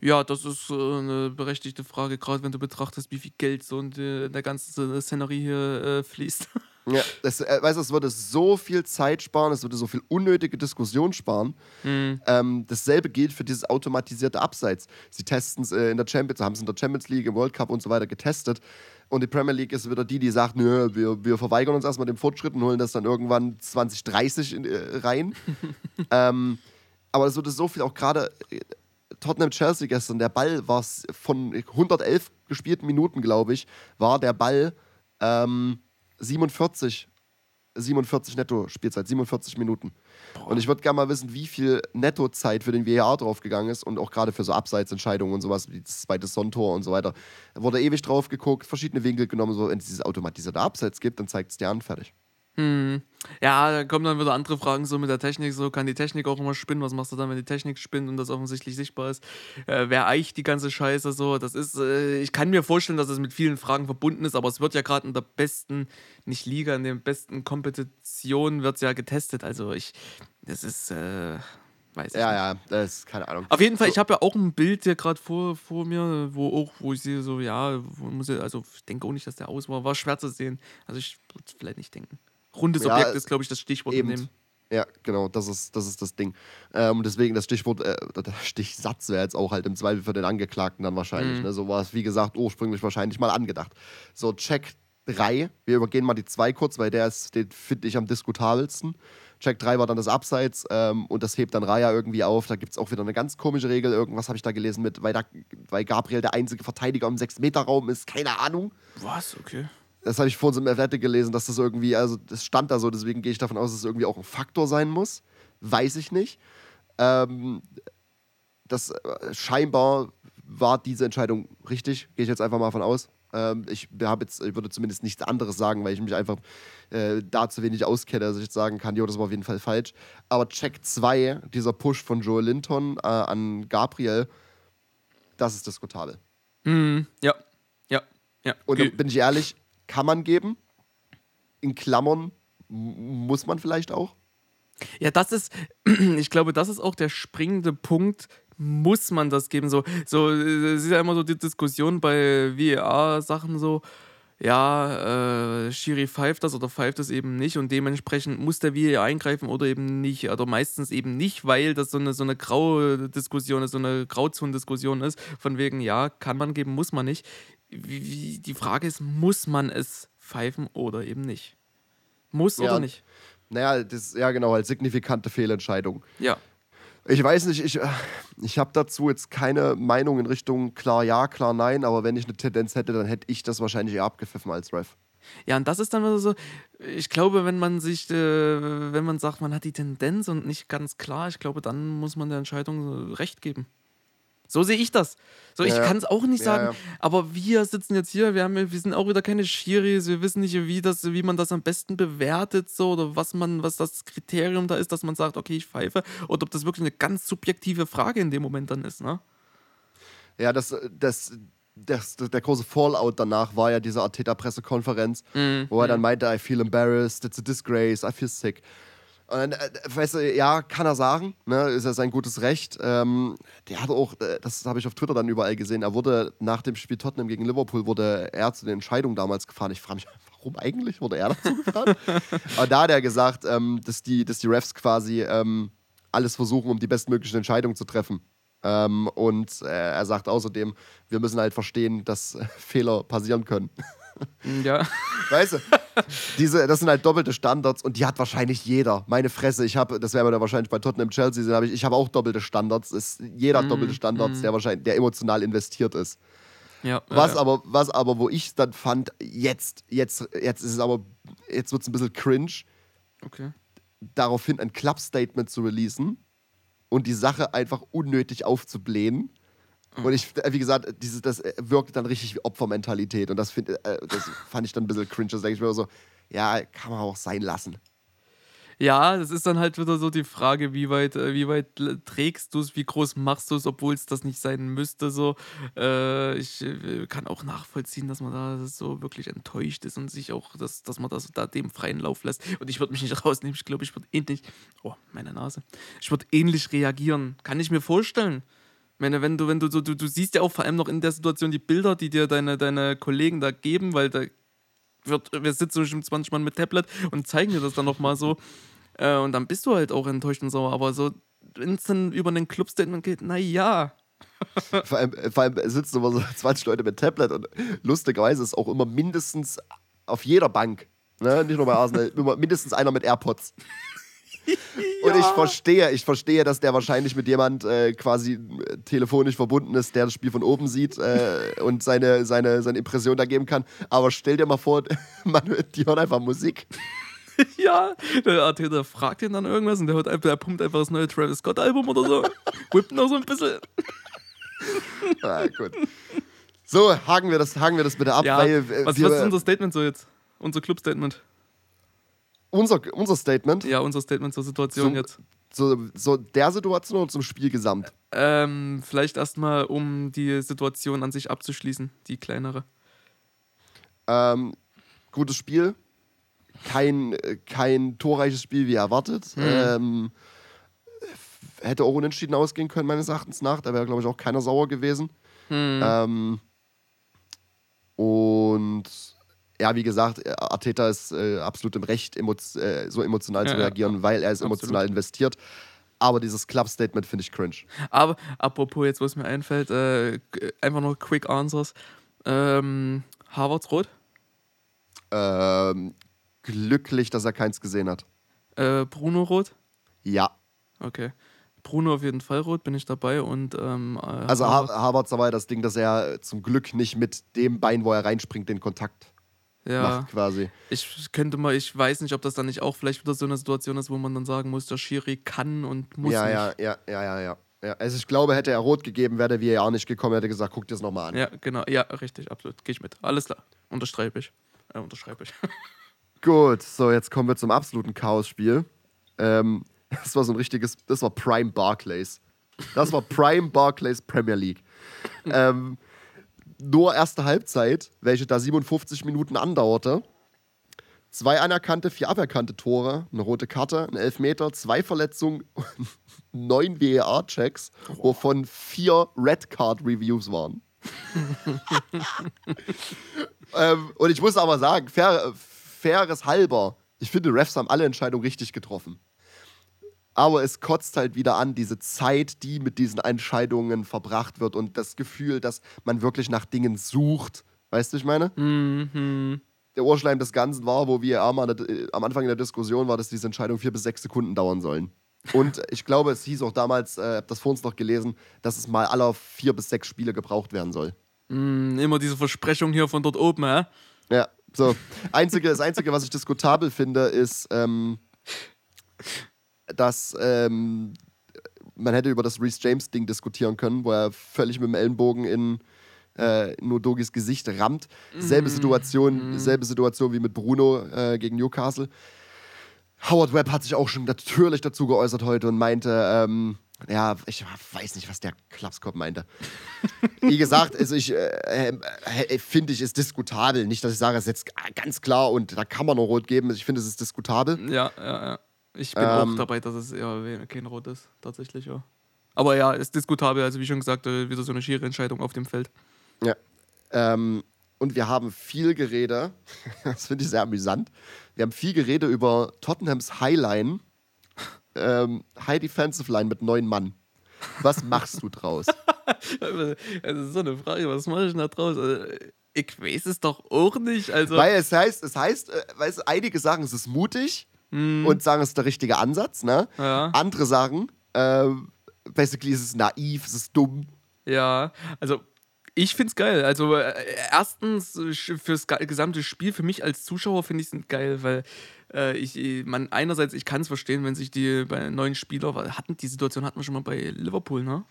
Ja, das ist äh, eine berechtigte Frage, gerade wenn du betrachtest, wie viel Geld so in, die, in der ganzen Szenerie hier äh, fließt. Ja, das, äh, weißt du, es würde so viel Zeit sparen, es würde so viel unnötige Diskussion sparen. Ähm, dasselbe gilt für dieses automatisierte Abseits. Sie testen es äh, in der Champions, haben es in der Champions League, im World Cup und so weiter getestet. Und die Premier League ist wieder die, die sagt, nö, wir, wir verweigern uns erstmal dem Fortschritt und holen das dann irgendwann 2030 in, äh, rein. ähm, aber es würde so viel auch gerade äh, Tottenham-Chelsea gestern, der Ball war von 111 gespielten Minuten, glaube ich, war der Ball ähm, 47, 47 Netto-Spielzeit, 47 Minuten. Und ich würde gerne mal wissen, wie viel Nettozeit für den VAR draufgegangen ist und auch gerade für so Abseitsentscheidungen und sowas, wie das zweite Sontor und so weiter. Wurde ewig drauf geguckt, verschiedene Winkel genommen, so wenn es dieses automatisierte Abseits gibt, dann zeigt es dir an, fertig. Hm. Ja, da kommen dann wieder andere Fragen so mit der Technik. So kann die Technik auch immer spinnen. Was machst du dann, wenn die Technik spinnt und das offensichtlich sichtbar ist? Äh, wer eicht die ganze Scheiße so? Das ist, äh, ich kann mir vorstellen, dass es mit vielen Fragen verbunden ist, aber es wird ja gerade in der besten, nicht Liga, in der besten Kompetition wird es ja getestet. Also ich, das ist, äh, weiß ich Ja, nicht. ja, das ist keine Ahnung. Auf jeden Fall, So- ich habe ja auch ein Bild hier gerade vor, vor mir, wo auch, wo ich sehe, so, ja, muss ich, also ich denke auch nicht, dass der aus war. War schwer zu sehen. Also ich würde vielleicht nicht denken. Rundes Ja, Objekt ist, glaube ich, das Stichwort. Eben. Ja, genau, das ist das, ist das Ding. Ähm, deswegen das Stichwort, äh, der Stichsatz wäre jetzt auch halt im Zweifel für den Angeklagten dann wahrscheinlich. Mhm. Ne? So war es, wie gesagt, ursprünglich wahrscheinlich mal angedacht. So, Check 3, wir übergehen mal die 2 kurz, weil der ist, den finde ich am diskutabelsten. Check 3 war dann das Abseits ähm, und das hebt dann Raya irgendwie auf. Da gibt es auch wieder eine ganz komische Regel. Irgendwas habe ich da gelesen mit, weil, da, weil Gabriel der einzige Verteidiger im 6-Meter-Raum ist. Keine Ahnung. Was? Okay. Das habe ich vor uns im Athletic gelesen, dass das irgendwie, also das stand da so, deswegen gehe ich davon aus, dass es irgendwie auch ein Faktor sein muss. Weiß ich nicht. Ähm, das äh, scheinbar war diese Entscheidung richtig, gehe ich jetzt einfach mal von aus. Ähm, ich, hab jetzt, ich würde zumindest nichts anderes sagen, weil ich mich einfach äh, da zu wenig auskenne, dass ich jetzt sagen kann, jo, das war auf jeden Fall falsch. Aber Check 2, dieser Push von Joel Linton äh, an Gabriel, das ist diskutabel. Mhm. Ja. Ja. Ja. Und Okay. da bin ich ehrlich, kann man geben. In Klammern muss man vielleicht auch. Ja, das ist, ich glaube, das ist auch der springende Punkt. Muss man das geben? So, so äh, es ist ja immer so die Diskussion bei VAR-Sachen so, ja, äh, Schiri pfeift das oder pfeift das eben nicht und dementsprechend muss der VAR eingreifen oder eben nicht. Oder meistens eben nicht, weil das so eine, so eine graue Diskussion ist, so eine Grauzonendiskussion ist, von wegen, ja, kann man geben, muss man nicht. Wie, wie, die Frage ist, muss man es pfeifen oder eben nicht? Muss Ja. oder nicht? Naja, das ja genau, als signifikante Fehlentscheidung. Ja. Ich weiß nicht, ich, ich habe dazu jetzt keine Meinung in Richtung klar ja, klar nein, aber wenn ich eine Tendenz hätte, dann hätte ich das wahrscheinlich eher abgepfiffen als Ref. Ja, und das ist dann so, ich glaube, wenn man sich, äh, wenn man sagt, man hat die Tendenz und nicht ganz klar, ich glaube, dann muss man der Entscheidung Recht geben. So sehe ich das. So, ich Ja, kann es auch nicht ja, sagen, ja. aber wir sitzen jetzt hier, wir, haben, ja- wir sind auch wieder keine Schiris, wir wissen nicht, wie, das, wie man das am besten bewertet, so, oder was man, was das Kriterium da ist, dass man sagt, okay, ich pfeife, oder ob das wirklich eine ganz subjektive Frage in dem Moment dann ist, ne? Ja, das, das, das, der große Fallout danach war ja diese Arteta-Pressekonferenz, wo er dann meinte, I feel embarrassed, it's a disgrace, I feel sick. Und dann, äh, weißt du, ja, kann er sagen, ne, ist ja sein gutes Recht. Ähm, der hat auch, äh, das habe ich auf Twitter dann überall gesehen, er wurde nach dem Spiel Tottenham gegen Liverpool, wurde er zu den Entscheidungen damals gefahren. Ich frage mich, warum eigentlich? Wurde er dazu gefragt? Aber da hat er gesagt, ähm, dass, die, dass die Refs quasi ähm, alles versuchen, um die bestmögliche Entscheidung zu treffen. Ähm, und äh, er sagt außerdem, wir müssen halt verstehen, dass äh, Fehler passieren können. Ja. Weißt du, diese, das sind halt doppelte Standards und die hat wahrscheinlich jeder. Meine Fresse, ich habe, das werden wir da wahrscheinlich bei Tottenham Chelsea sehen, hab ich, ich habe auch doppelte Standards. Ist, jeder hat Mm, doppelte Standards, der wahrscheinlich, der emotional investiert ist. ja Was ja, aber, was aber, wo ich dann fand, jetzt, jetzt, jetzt ist es aber, jetzt wird es ein bisschen cringe, Okay. daraufhin ein Club-Statement zu releasen und die Sache einfach unnötig aufzublähen. Und ich, wie gesagt, diese, das äh, wirkt dann richtig wie Opfermentalität. Und das, find, äh, das fand ich dann ein bisschen cringe. Das denke ich mir so, ja, kann man auch sein lassen. Ja, das ist dann halt wieder so die Frage, wie weit, äh, wie weit trägst du es, wie groß machst du es, obwohl es das nicht sein müsste. So, äh, ich äh, kann auch nachvollziehen, dass man da so wirklich enttäuscht ist und sich auch, dass, dass man das da dem freien Lauf lässt. Und ich würde mich nicht rausnehmen. Ich glaube, ich würde ähnlich, oh, meine Nase, ich würde ähnlich reagieren. Kann ich mir vorstellen. Meine, wenn du, wenn du so, du, du siehst ja auch vor allem noch in der Situation die Bilder, die dir deine, deine Kollegen da geben, weil da wird, wir sitzen bestimmt 20 Mann mit Tablet und zeigen dir das dann nochmal so. Äh, und dann bist du halt auch enttäuscht und sauer. Aber so, wenn es dann über einen Clubstatement geht, naja. Vor allem, vor allem sitzen immer so 20 Leute mit Tablet und lustigerweise ist auch immer mindestens auf jeder Bank, ne, nicht nur bei Arsenal, immer mindestens einer mit AirPods. Und ich verstehe, ich verstehe, dass der wahrscheinlich mit jemand äh, quasi äh, telefonisch verbunden ist, der das Spiel von oben sieht äh, und seine, seine, seine Impression da geben kann. Aber stell dir mal vor, man, die hören einfach Musik. ja, der Arteta fragt ihn dann irgendwas und der, hört, einfach- der pumpt einfach das neue Travis Scott-Album oder so. Whippt noch so ein bisschen. Ah, gut. So, haken wir das, haken wir das bitte ab, Ja, weil äh, was, wir, was ist unser Statement so jetzt? Unser Clubstatement. Unser, unser Statement Ja, unser Statement zur Situation Zum- jetzt. zu so der Situation oder zum Spiel gesamt? Ähm, vielleicht erstmal, um die Situation an sich abzuschließen, die kleinere. Ähm, gutes Spiel. Kein, kein torreiches Spiel wie erwartet. Ähm, f- hätte auch unentschieden ausgehen können, meines Erachtens nach. Da wäre, glaube ich, auch keiner sauer gewesen. Ähm, und ja, wie gesagt, äh, Arteta ist äh, absolut im Recht, emo äh, so emotional Ja, zu ja, reagieren, weil er ist absolut. emotional investiert. Aber dieses Club-Statement finde ich cringe. Aber apropos, jetzt, wo es mir einfällt, äh, einfach noch Quick Answers. Ähm, Harvards rot, Ähm, glücklich, dass er keins gesehen hat. äh, Bruno rot. Ja. Okay. Bruno auf jeden Fall rot, bin ich dabei. Und ähm, äh, Also Harvard- Har Harvards dabei das Ding, dass er zum Glück nicht mit dem Bein, wo er reinspringt, den Kontakt ja, macht quasi. ich könnte mal, ich weiß nicht, ob das dann nicht auch vielleicht wieder so eine Situation ist, wo man dann sagen muss, der Schiri kann und muss Ja, nicht. ja, ja, ja, ja, ja. Also ich glaube, hätte er rot gegeben, wäre der VAR nicht gekommen, hätte gesagt, guck dir das nochmal an. Ja, genau. Ja, richtig, absolut. Gehe ich mit. Alles klar. Unterschreibe ich. Äh, unterschreibe ich. Gut, so jetzt kommen wir zum absoluten Chaos-Spiel. Ähm, das war so ein richtiges, das war Prime Barclays. Das war Prime Barclays Premier League. Ähm, nur erste Halbzeit, welche da 57 Minuten andauerte. Zwei anerkannte, vier aberkannte Tore, eine rote Karte, ein Elfmeter, zwei Verletzungen, neun VAR-Checks, wovon vier Red Card Reviews waren. ähm, und ich muss aber sagen, fair, faires halber, ich finde, Refs haben alle Entscheidungen richtig getroffen. Aber es kotzt halt wieder an, diese Zeit, die mit diesen Entscheidungen verbracht wird und das Gefühl, dass man wirklich nach Dingen sucht. Weißt du, ich meine? mhm. Der Ohrschleim des Ganzen war, wo wir am Anfang in der Diskussion war, dass diese Entscheidungen vier bis sechs Sekunden dauern sollen. Und ich glaube, es hieß auch damals, äh, hab das vor uns noch gelesen, dass es mal aller vier bis sechs Spiele gebraucht werden soll. Mm, immer diese Versprechung hier von dort oben, hä? Ja, so. Einzige, das Einzige, was ich diskutabel finde, ist, ähm, dass ähm, man hätte über das Reese James-Ding diskutieren können, wo er völlig mit dem Ellenbogen in äh, nur Dogis Gesicht rammt. Selbe Situation, selbe Situation wie mit Bruno äh, gegen Newcastle. Howard Webb hat sich auch schon natürlich dazu geäußert heute und meinte, ähm, ja, ich weiß nicht, was der Klapskopf meinte. Wie gesagt, also ich äh, äh, finde ich, ist diskutabel. Nicht, dass ich sage, es ist jetzt ganz klar und da kann man noch rot geben. Ich finde, es ist diskutabel. Ja, ja, ja. Ich bin Ähm. auch dabei, dass es eher kein Rot ist, tatsächlich, ja. Aber ja, ist diskutabel, also wie schon gesagt, äh, wieder so eine schiere Entscheidung auf dem Feld. Ja. Ähm, und wir haben viel Gerede, das finde ich sehr amüsant, wir haben viel Gerede über Tottenhams Highline, ähm, High Defensive Line mit neun Mann. Was machst du draus? Also, das ist so eine Frage, was mache ich da draus? Also, ich weiß es doch auch nicht. Also, Weil es heißt, es heißt, äh, weißt, du, einige sagen, es ist mutig und sagen, es ist der richtige Ansatz, ne? Ja. Andere sagen, äh, basically ist es naiv, es ist dumm. Ja, also ich find's geil. Also äh, erstens fürs gesamte Spiel, für mich als Zuschauer finde ich es geil, weil äh, ich, man einerseits, ich kann es verstehen, wenn sich die bei neuen Spieler, hatten die Situation hatten wir schon mal bei Liverpool, ne?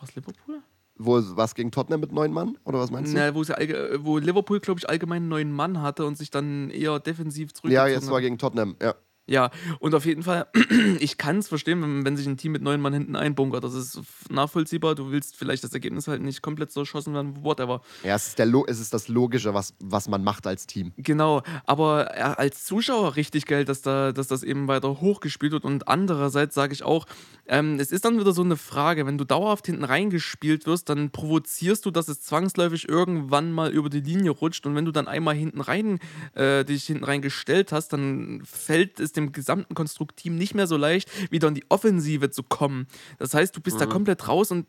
Was Liverpool? Wo, was gegen Tottenham mit neun Mann? Oder was meinst du? Na, wo, sie allge- wo Liverpool, glaube ich, allgemein einen neuen Mann hatte und sich dann eher defensiv ja, zurückgezogen jetzt hat. war gegen Tottenham, ja. Ja, und auf jeden Fall, ich kann es verstehen, wenn, wenn sich ein Team mit neun Mann hinten einbunkert. Das ist nachvollziehbar. Du willst vielleicht das Ergebnis halt nicht komplett zerschossen werden, whatever. Ja, es ist, der Lo es ist das Logische, was, was man macht als Team. Genau, aber als Zuschauer richtig geil, dass, da, dass das eben weiter hochgespielt wird. Und andererseits sage ich auch, ähm, es ist dann wieder so eine Frage, wenn du dauerhaft hinten reingespielt wirst, dann provozierst du, dass es zwangsläufig irgendwann mal über die Linie rutscht. Und wenn du dann einmal hinten rein, äh, dich hinten reingestellt hast, dann fällt es dem gesamten Konstruktteam nicht mehr so leicht, wieder in die Offensive zu kommen. Das heißt, du bist da komplett raus und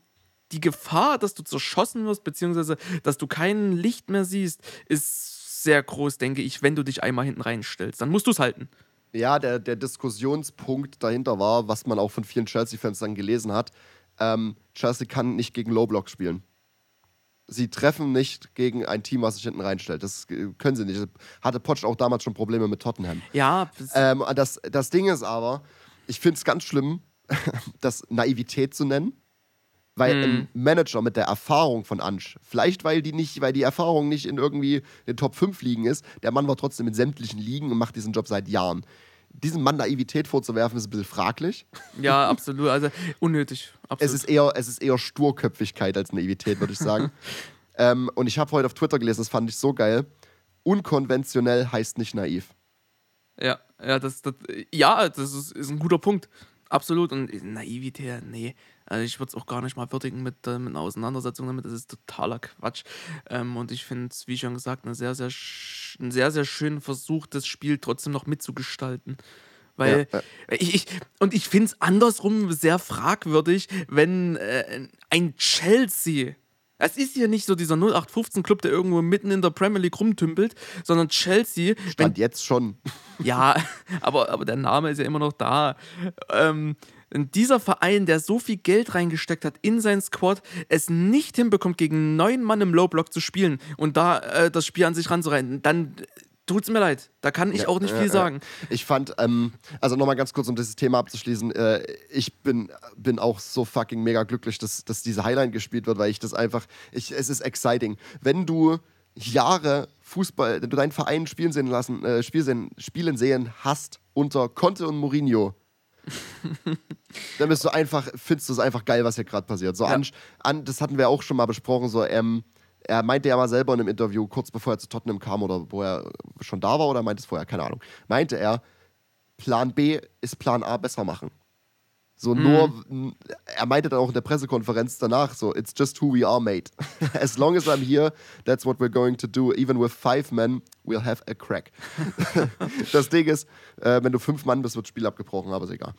die Gefahr, dass du zerschossen wirst, beziehungsweise dass du kein Licht mehr siehst, ist sehr groß, denke ich, wenn du dich einmal hinten reinstellst. Dann musst du es halten. Ja, der, der Diskussionspunkt dahinter war, was man auch von vielen Chelsea-Fans dann gelesen hat. Ähm, Chelsea kann nicht gegen Low-Block spielen. Sie treffen nicht gegen ein Team, was sich hinten reinstellt. Das äh, können sie nicht. Hatte Potsch auch damals schon Probleme mit Tottenham. Ja, das- Ähm, das, das Ding ist aber, ich finde es ganz schlimm, das Naivität zu nennen. Weil ein Manager mit der Erfahrung von Ansch, vielleicht weil die nicht, weil die Erfahrung nicht in irgendwie den Top 5 Ligen ist, der Mann war trotzdem in sämtlichen Ligen und macht diesen Job seit Jahren. Diesem Mann Naivität vorzuwerfen, ist ein bisschen fraglich. ja, absolut. Also unnötig. Absolut. Es ist eher, es ist eher Sturköpfigkeit als Naivität, würde ich sagen. ähm, und ich habe heute auf Twitter gelesen, das fand ich so geil. Unkonventionell heißt nicht naiv. ja, ja, das, das, ja, das ist, ist ein guter Punkt. Absolut. Und Naivität, nee. Also ich würde es auch gar nicht mal würdigen mit, äh, mit einer Auseinandersetzung damit. Das ist totaler Quatsch. Ähm, und ich finde es, wie schon gesagt, eine sehr, sehr, sch- ein sehr, sehr schönen Versuch, das Spiel trotzdem noch mitzugestalten. Weil Ja, ich, ich, und ich finde es andersrum sehr fragwürdig, wenn äh, ein Chelsea, es ist hier nicht so dieser 0815-Club, der irgendwo mitten in der Premier League rumtümpelt, sondern Chelsea, wenn Stand jetzt schon. ja, aber, aber der Name ist ja immer noch da. Ähm, und dieser Verein, der so viel Geld reingesteckt hat in seinen Squad, es nicht hinbekommt, gegen neun Mann im Low-Block zu spielen und da äh, das Spiel an sich ranzureiten, dann tut's mir leid. Da kann ich auch nicht Ja, viel ja. sagen. Ich fand, ähm, also nochmal ganz kurz, um dieses Thema abzuschließen, äh, ich bin, bin auch so fucking mega glücklich, dass, dass diese Highline gespielt wird, weil ich das einfach, ich, es ist exciting. Wenn du Jahre Fußball, wenn du deinen Verein spielen sehen lassen, äh, spielen, spielen sehen hast unter Conte und Mourinho, dann bist du einfach, findest du es einfach geil, was hier gerade passiert. So Ja. an, an, das hatten wir auch schon mal besprochen, so, ähm, er meinte ja mal selber in einem Interview, kurz bevor er zu Tottenham kam oder wo er schon da war oder meinte es vorher, keine Ahnung, meinte er, Plan B ist Plan A besser machen. So nur, er meinte dann auch in der Pressekonferenz danach so, it's just who we are, mate. As long as I'm here, that's what we're going to do. Even with five men, we'll have a crack. das Ding ist, äh, wenn du fünf Mann bist, wird das Spiel abgebrochen, aber ist egal.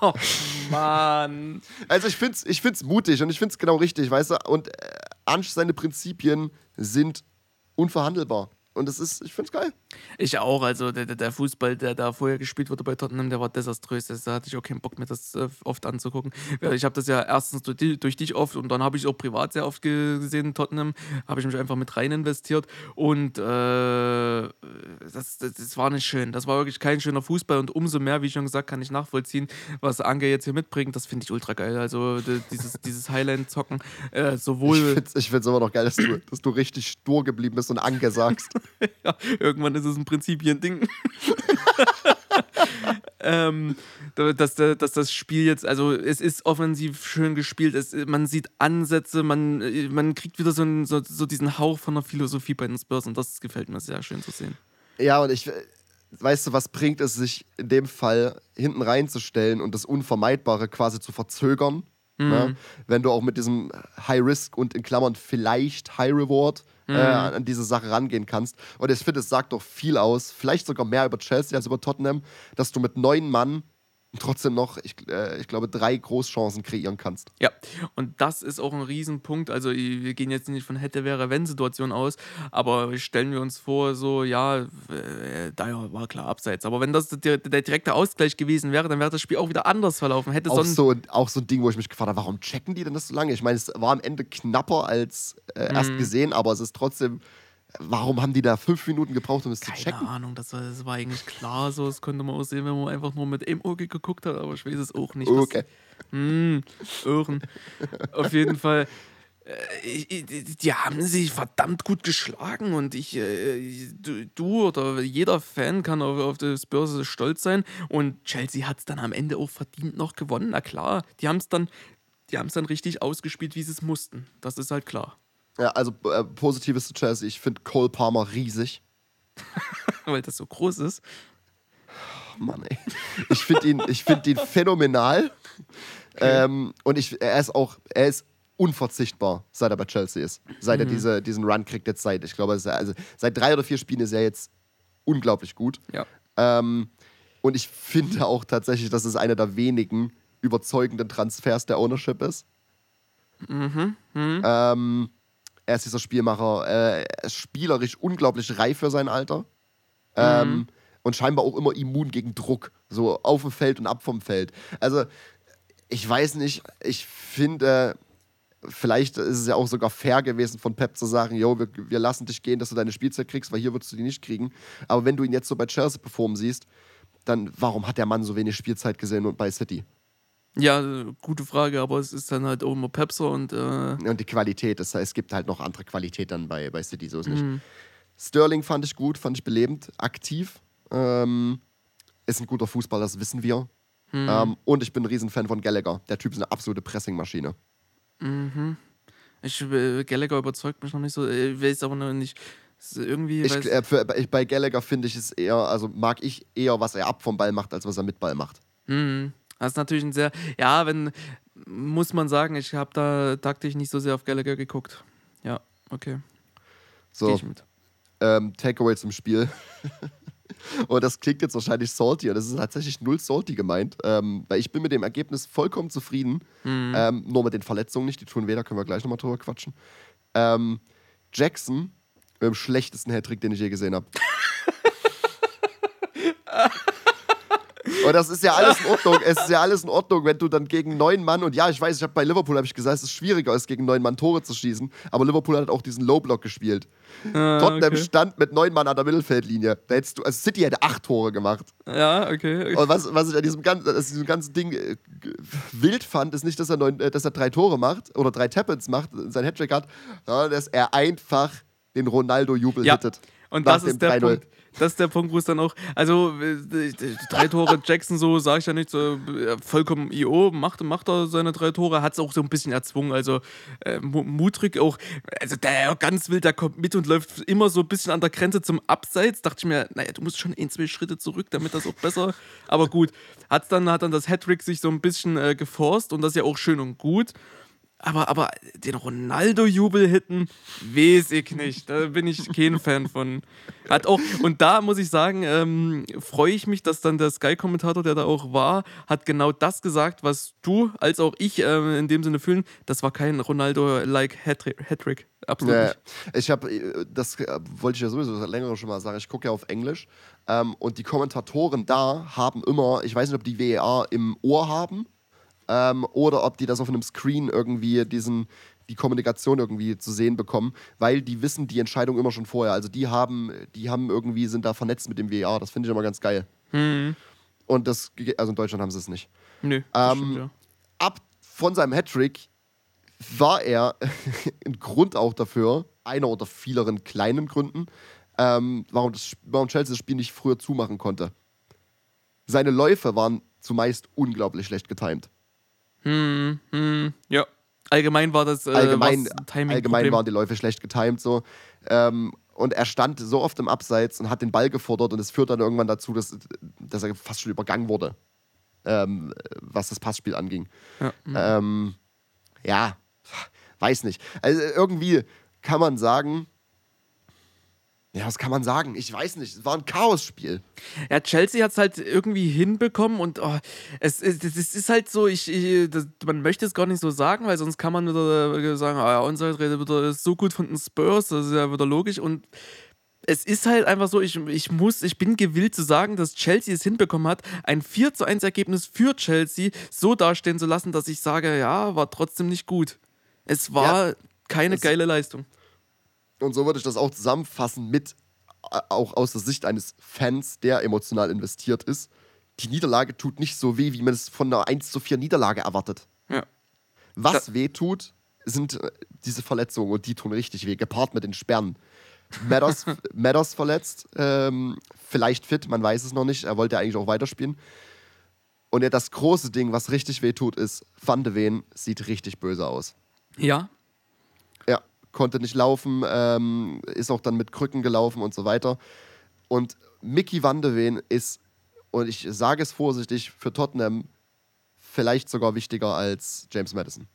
Mann. Also ich find's, ich find's mutig und ich find's genau richtig, weißt du? Und äh, Ansch, seine Prinzipien sind unverhandelbar. Und das ist, ich find's geil. Ich auch, also der, der- Fußball, der da vorher gespielt wurde bei Tottenham, der war desaströs. Da hatte ich auch keinen Bock mir das äh, oft anzugucken. Ich habe das ja erstens durch, durch dich oft und dann habe ich es auch privat sehr oft gesehen, Tottenham. Habe ich mich einfach mit rein investiert und äh, das, das, das war nicht schön. Das war wirklich kein schöner Fußball und umso mehr, wie schon gesagt, kann ich nachvollziehen, was Ange jetzt hier mitbringt. Das finde ich ultra geil. Also dieses, dieses Highland-Zocken, äh, Ich sowohl ich find's immer noch geil, dass du, dass du richtig stur geblieben bist und Anke sagst. ja, irgendwann ist es im Prinzip hier ein Ding. ähm, da- dass, da- dass das Spiel jetzt, also es ist offensiv schön gespielt, es, man sieht Ansätze, man, äh, man kriegt wieder so, einen, so, so diesen Hauch von der Philosophie bei den Spurs und das gefällt mir sehr schön zu sehen. Ja, und ich, weißt du, was bringt es sich in dem Fall hinten reinzustellen und das Unvermeidbare quasi zu verzögern? Ne? Wenn du auch mit diesem High Risk und in Klammern vielleicht High Reward äh, an diese Sache rangehen kannst. Und ich finde, es sagt doch viel aus, vielleicht sogar mehr über Chelsea als über Tottenham, dass du mit neun Mann trotzdem noch, ich, äh, ich glaube, drei Großchancen kreieren kannst. Ja, und das ist auch ein Riesenpunkt. Also, wir gehen jetzt nicht von hätte, wäre, wenn Situation aus, aber stellen wir uns vor, so, ja, äh, da war klar abseits. Aber wenn das der, der, direkte Ausgleich gewesen wäre, dann wäre das Spiel auch wieder anders verlaufen. Hätte auch, so, auch so ein Ding, wo ich mich gefragt habe, warum checken die denn das so lange? Ich meine, es war am Ende knapper als äh, erst mhm. gesehen, aber es ist trotzdem Warum haben die da fünf Minuten gebraucht, um es zu checken? Keine Ahnung, das war, das war, eigentlich klar so. Das konnte man auch sehen, wenn man einfach nur mit dem Auge geguckt hat, aber ich weiß es auch nicht. Okay. Hm, Irren. Auf jeden Fall. Äh, die haben sich verdammt gut geschlagen und ich, äh, du oder jeder Fan kann auf, auf das Börse stolz sein und Chelsea hat es dann am Ende auch verdient noch gewonnen. Na klar, die haben es dann, dann richtig ausgespielt, wie sie es mussten. Das ist halt klar. Ja, also äh, positives zu Chelsea. Ich finde Cole Palmer riesig. Weil das so groß ist. Oh Mann, ey. Ich finde ihn, find ihn phänomenal. Okay. Ähm, und ich, er ist auch, er ist unverzichtbar, seit er bei Chelsea ist. Seit mhm. er diese, diesen Run kriegt jetzt seit, ich glaube, also seit drei oder vier Spielen ist er jetzt unglaublich gut. Ja. Ähm, und ich finde auch tatsächlich, dass es einer der wenigen überzeugenden Transfers der Ownership ist. Mhm. mhm. Ähm, er ist dieser Spielmacher, äh, er ist spielerisch unglaublich reif für sein Alter. Ähm, mhm. und scheinbar auch immer immun gegen Druck, so auf dem Feld und ab vom Feld. Also, ich weiß nicht, ich finde, vielleicht ist es ja auch sogar fair gewesen von Pep zu sagen, jo, wir, wir lassen dich gehen, dass du deine Spielzeit kriegst, weil hier würdest du die nicht kriegen. Aber wenn du ihn jetzt so bei Chelsea performen siehst, dann warum hat der Mann so wenig Spielzeit gesehen und bei City? Ja, gute Frage, aber es ist dann halt auch immer Pepser und. Äh und die Qualität, das heißt, es gibt halt noch andere Qualität dann bei, bei City, so ist nicht. Mhm. Sterling fand ich gut, fand ich belebend, aktiv. Ähm, ist ein guter Fußballer, das wissen wir. Mhm. Ähm, und ich bin ein Riesenfan von Gallagher. Der Typ ist eine absolute Pressingmaschine. Mhm. Ich, äh, Gallagher überzeugt mich noch nicht so. Ich weiß aber noch nicht. Irgendwie. Ich, äh, für, bei Gallagher finde ich es eher, also mag ich eher, was er ab vom Ball macht, als was er mit Ball macht. Mhm. Das ist natürlich ein sehr, ja, wenn, muss man sagen, ich habe da taktisch nicht so sehr auf Gallagher geguckt. Ja, okay. So, ähm, Takeaway zum Spiel. und das klingt jetzt wahrscheinlich salty, und das ist tatsächlich null salty gemeint, ähm, weil ich bin mit dem Ergebnis vollkommen zufrieden. Mhm. Ähm, nur mit den Verletzungen nicht, die tun weh, da können wir gleich nochmal drüber quatschen. Ähm, Jackson mit dem schlechtesten Hattrick, den ich je gesehen habe. Und das ist ja alles in Ordnung. Es ist ja alles in Ordnung, wenn du dann gegen neun Mann und ja, ich weiß, ich habe bei Liverpool habe ich gesagt, es ist schwieriger, ist gegen neun Mann Tore zu schießen. Aber Liverpool hat auch diesen Low Block gespielt. Ah, Tottenham okay. stand mit neun Mann an der Mittelfeldlinie. Da hättest du, also City hätte acht Tore gemacht. Ja, okay. Und was, was ich an diesem ganzen, an diesem ganzen Ding äh, wild fand, ist nicht, dass er, neun, äh, dass er drei Tore macht oder drei Tappets macht, sein Hattrick hat, sondern dass er einfach den Ronaldo-Jubel ja. hittet. Und das ist der Punkt das ist der Punkt, wo es dann auch, also äh, drei Tore Jackson, so sage ich ja nicht, so, vollkommen IO, macht, macht er seine drei Tore, hat es auch so ein bisschen erzwungen, also äh, Mutrig auch, also der ganz wild, der kommt mit und läuft immer so ein bisschen an der Grenze zum Abseits, dachte ich mir, naja, du musst schon ein, zwei Schritte zurück, damit das auch besser, aber gut, hat's dann, hat dann das Hattrick sich so ein bisschen äh, geforst und das ist ja auch schön und gut aber, aber den Ronaldo-Jubel hitten, weiß ich nicht. Da bin ich kein Fan von. Hat auch, und da muss ich sagen, ähm, freue ich mich, dass dann der Sky-Kommentator, der da auch war, hat genau das gesagt, was du als auch ich äh, in dem Sinne fühlen. Das war kein Ronaldo-like Hattrick. Absolut ja, nicht. Ich habe, äh, das äh, wollte ich ja sowieso länger schon mal sagen, ich gucke ja auf Englisch ähm, und die Kommentatoren da haben immer, ich weiß nicht, ob die WEA im Ohr haben ähm, oder ob die das auf einem Screen irgendwie diesen die Kommunikation irgendwie zu sehen bekommen, weil die wissen die Entscheidung immer schon vorher. Also die haben, die haben irgendwie, sind da vernetzt mit dem VR. Das finde ich immer ganz geil. Mhm. Und das, also in Deutschland haben sie es nicht. Nö. Ähm, stimmt, ja. Ab von seinem Hattrick war er ein Grund auch dafür, einer oder vieleren kleinen Gründen, ähm, warum, das, warum Chelsea das Spiel nicht früher zumachen konnte. Seine Läufe waren zumeist unglaublich schlecht getimt. Hm, hm, ja. Allgemein war das äh, allgemein, allgemein waren die Läufe schlecht getimt so. Ähm, und er stand so oft im Abseits und hat den Ball gefordert und es führt dann irgendwann dazu, dass, dass er fast schon übergangen wurde, ähm, was das Passspiel anging. Ja, ähm, ja, weiß nicht. Also irgendwie kann man sagen, ja, was kann man sagen? Ich weiß nicht. Es war ein Chaosspiel. Ja, Chelsea hat es halt irgendwie hinbekommen und oh, es, es, es, ist halt so, ich, ich das, man möchte es gar nicht so sagen, weil sonst kann man wieder sagen, ah ja, unsere Rede wieder ist so gut von den Spurs, das ist ja wieder logisch und es ist halt einfach so, ich, ich muss, ich bin gewillt zu sagen, dass Chelsea es hinbekommen hat, ein 4 zu 1 Ergebnis für Chelsea so dastehen zu lassen, dass ich sage, ja, war trotzdem nicht gut. Es war ja, keine geile Leistung. Und so würde ich das auch zusammenfassen mit, äh, auch aus der Sicht eines Fans, der emotional investiert ist. Die Niederlage tut nicht so weh, wie man es von einer 1 zu 4 Niederlage erwartet. Ja. Was da weh tut, sind äh, diese Verletzungen und die tun richtig weh, gepaart mit den Sperren. Madders, Madders verletzt, ähm, vielleicht fit, man weiß es noch nicht. Er wollte eigentlich auch weiterspielen. Und ja, das große Ding, was richtig weh tut, ist, Van de Ven sieht richtig böse aus. Ja, konnte nicht laufen, ähm, ist auch dann mit Krücken gelaufen und so weiter. Und Mickey van de Ven ist, und ich sage es vorsichtig, für Tottenham vielleicht sogar wichtiger als James Madison.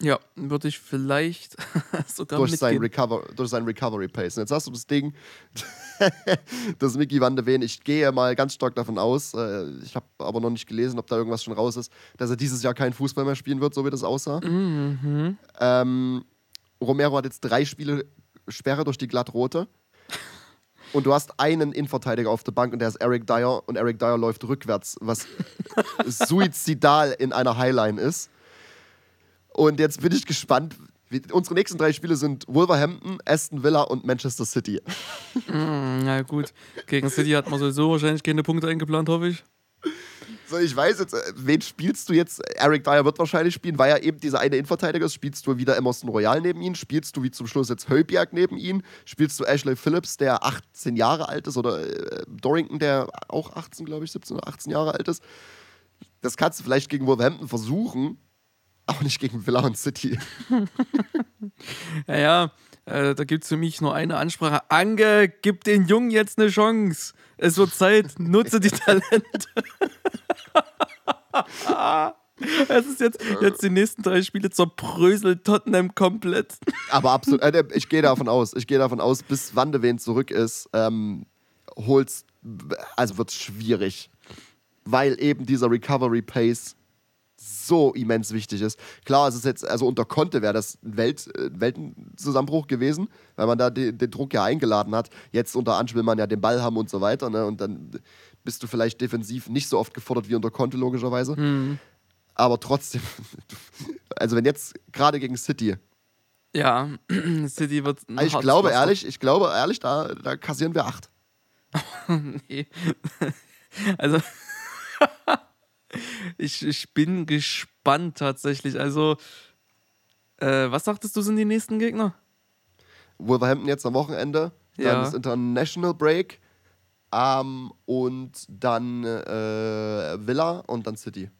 Ja, würde ich vielleicht sogar durch sein, Recover, durch sein Recovery Pace. Und jetzt hast du das Ding, dass Mickey van de Ven, ich gehe mal ganz stark davon aus, äh, ich habe aber noch nicht gelesen, ob da irgendwas schon raus ist, dass er dieses Jahr keinen Fußball mehr spielen wird, so wie das aussah. Mhm. Ähm, Romero hat jetzt drei Spiele Sperre durch die glattrote. Und du hast einen Innenverteidiger auf der Bank und der ist Eric Dyer und Eric Dyer läuft rückwärts, was suizidal in einer Highline ist. Und jetzt bin ich gespannt. Unsere nächsten drei Spiele sind Wolverhampton, Aston Villa und Manchester City. Mm, na gut, gegen City hat man sowieso wahrscheinlich keine Punkte eingeplant, hoffe ich. So, ich weiß jetzt, äh, wen spielst du jetzt? Eric Dyer wird wahrscheinlich spielen, weil er eben dieser eine Innenverteidiger ist. Spielst du wieder Emerson Royal neben ihn? Spielst du wie zum Schluss jetzt Hölbjerg neben ihn? Spielst du Ashley Phillips, der 18 Jahre alt ist? Oder äh, Dorrington, der auch 18, glaube ich, 17 oder 18 Jahre alt ist? Das kannst du vielleicht gegen Wolverhampton versuchen. Auch nicht gegen Villa und City. ja, ja, äh, da gibt es für mich nur eine Ansprache. Ange, gib den Jungen jetzt eine Chance. Es wird Zeit, nutze die Talente. Es ist jetzt, jetzt die nächsten drei Spiele zur Brösel Tottenham komplett. Aber absolut, äh, ich gehe davon aus, ich gehe davon aus, bis Van de Ven zurück ist, ähm, holst, also wird es schwierig. Weil eben dieser Recovery Pace so immens wichtig ist. Klar, es ist jetzt, also unter Conte wäre das ein Welt, äh, Weltenzusammenbruch gewesen, weil man da den, den, Druck ja eingeladen hat. Jetzt unter Ansch will man ja den Ball haben und so weiter. Ne? Und dann bist du vielleicht defensiv nicht so oft gefordert wie unter Conte, logischerweise. Mhm. Aber trotzdem, also wenn jetzt gerade gegen City. Ja, City wird. Ich glaube ehrlich, ich glaube ehrlich, da, da kassieren wir acht. nee. Also. Ich, ich bin gespannt tatsächlich. Also, äh, was sagtest du, sind die nächsten Gegner? Wolverhampton jetzt am Wochenende, dann ja. das International Break ähm, und dann äh, Villa und dann City.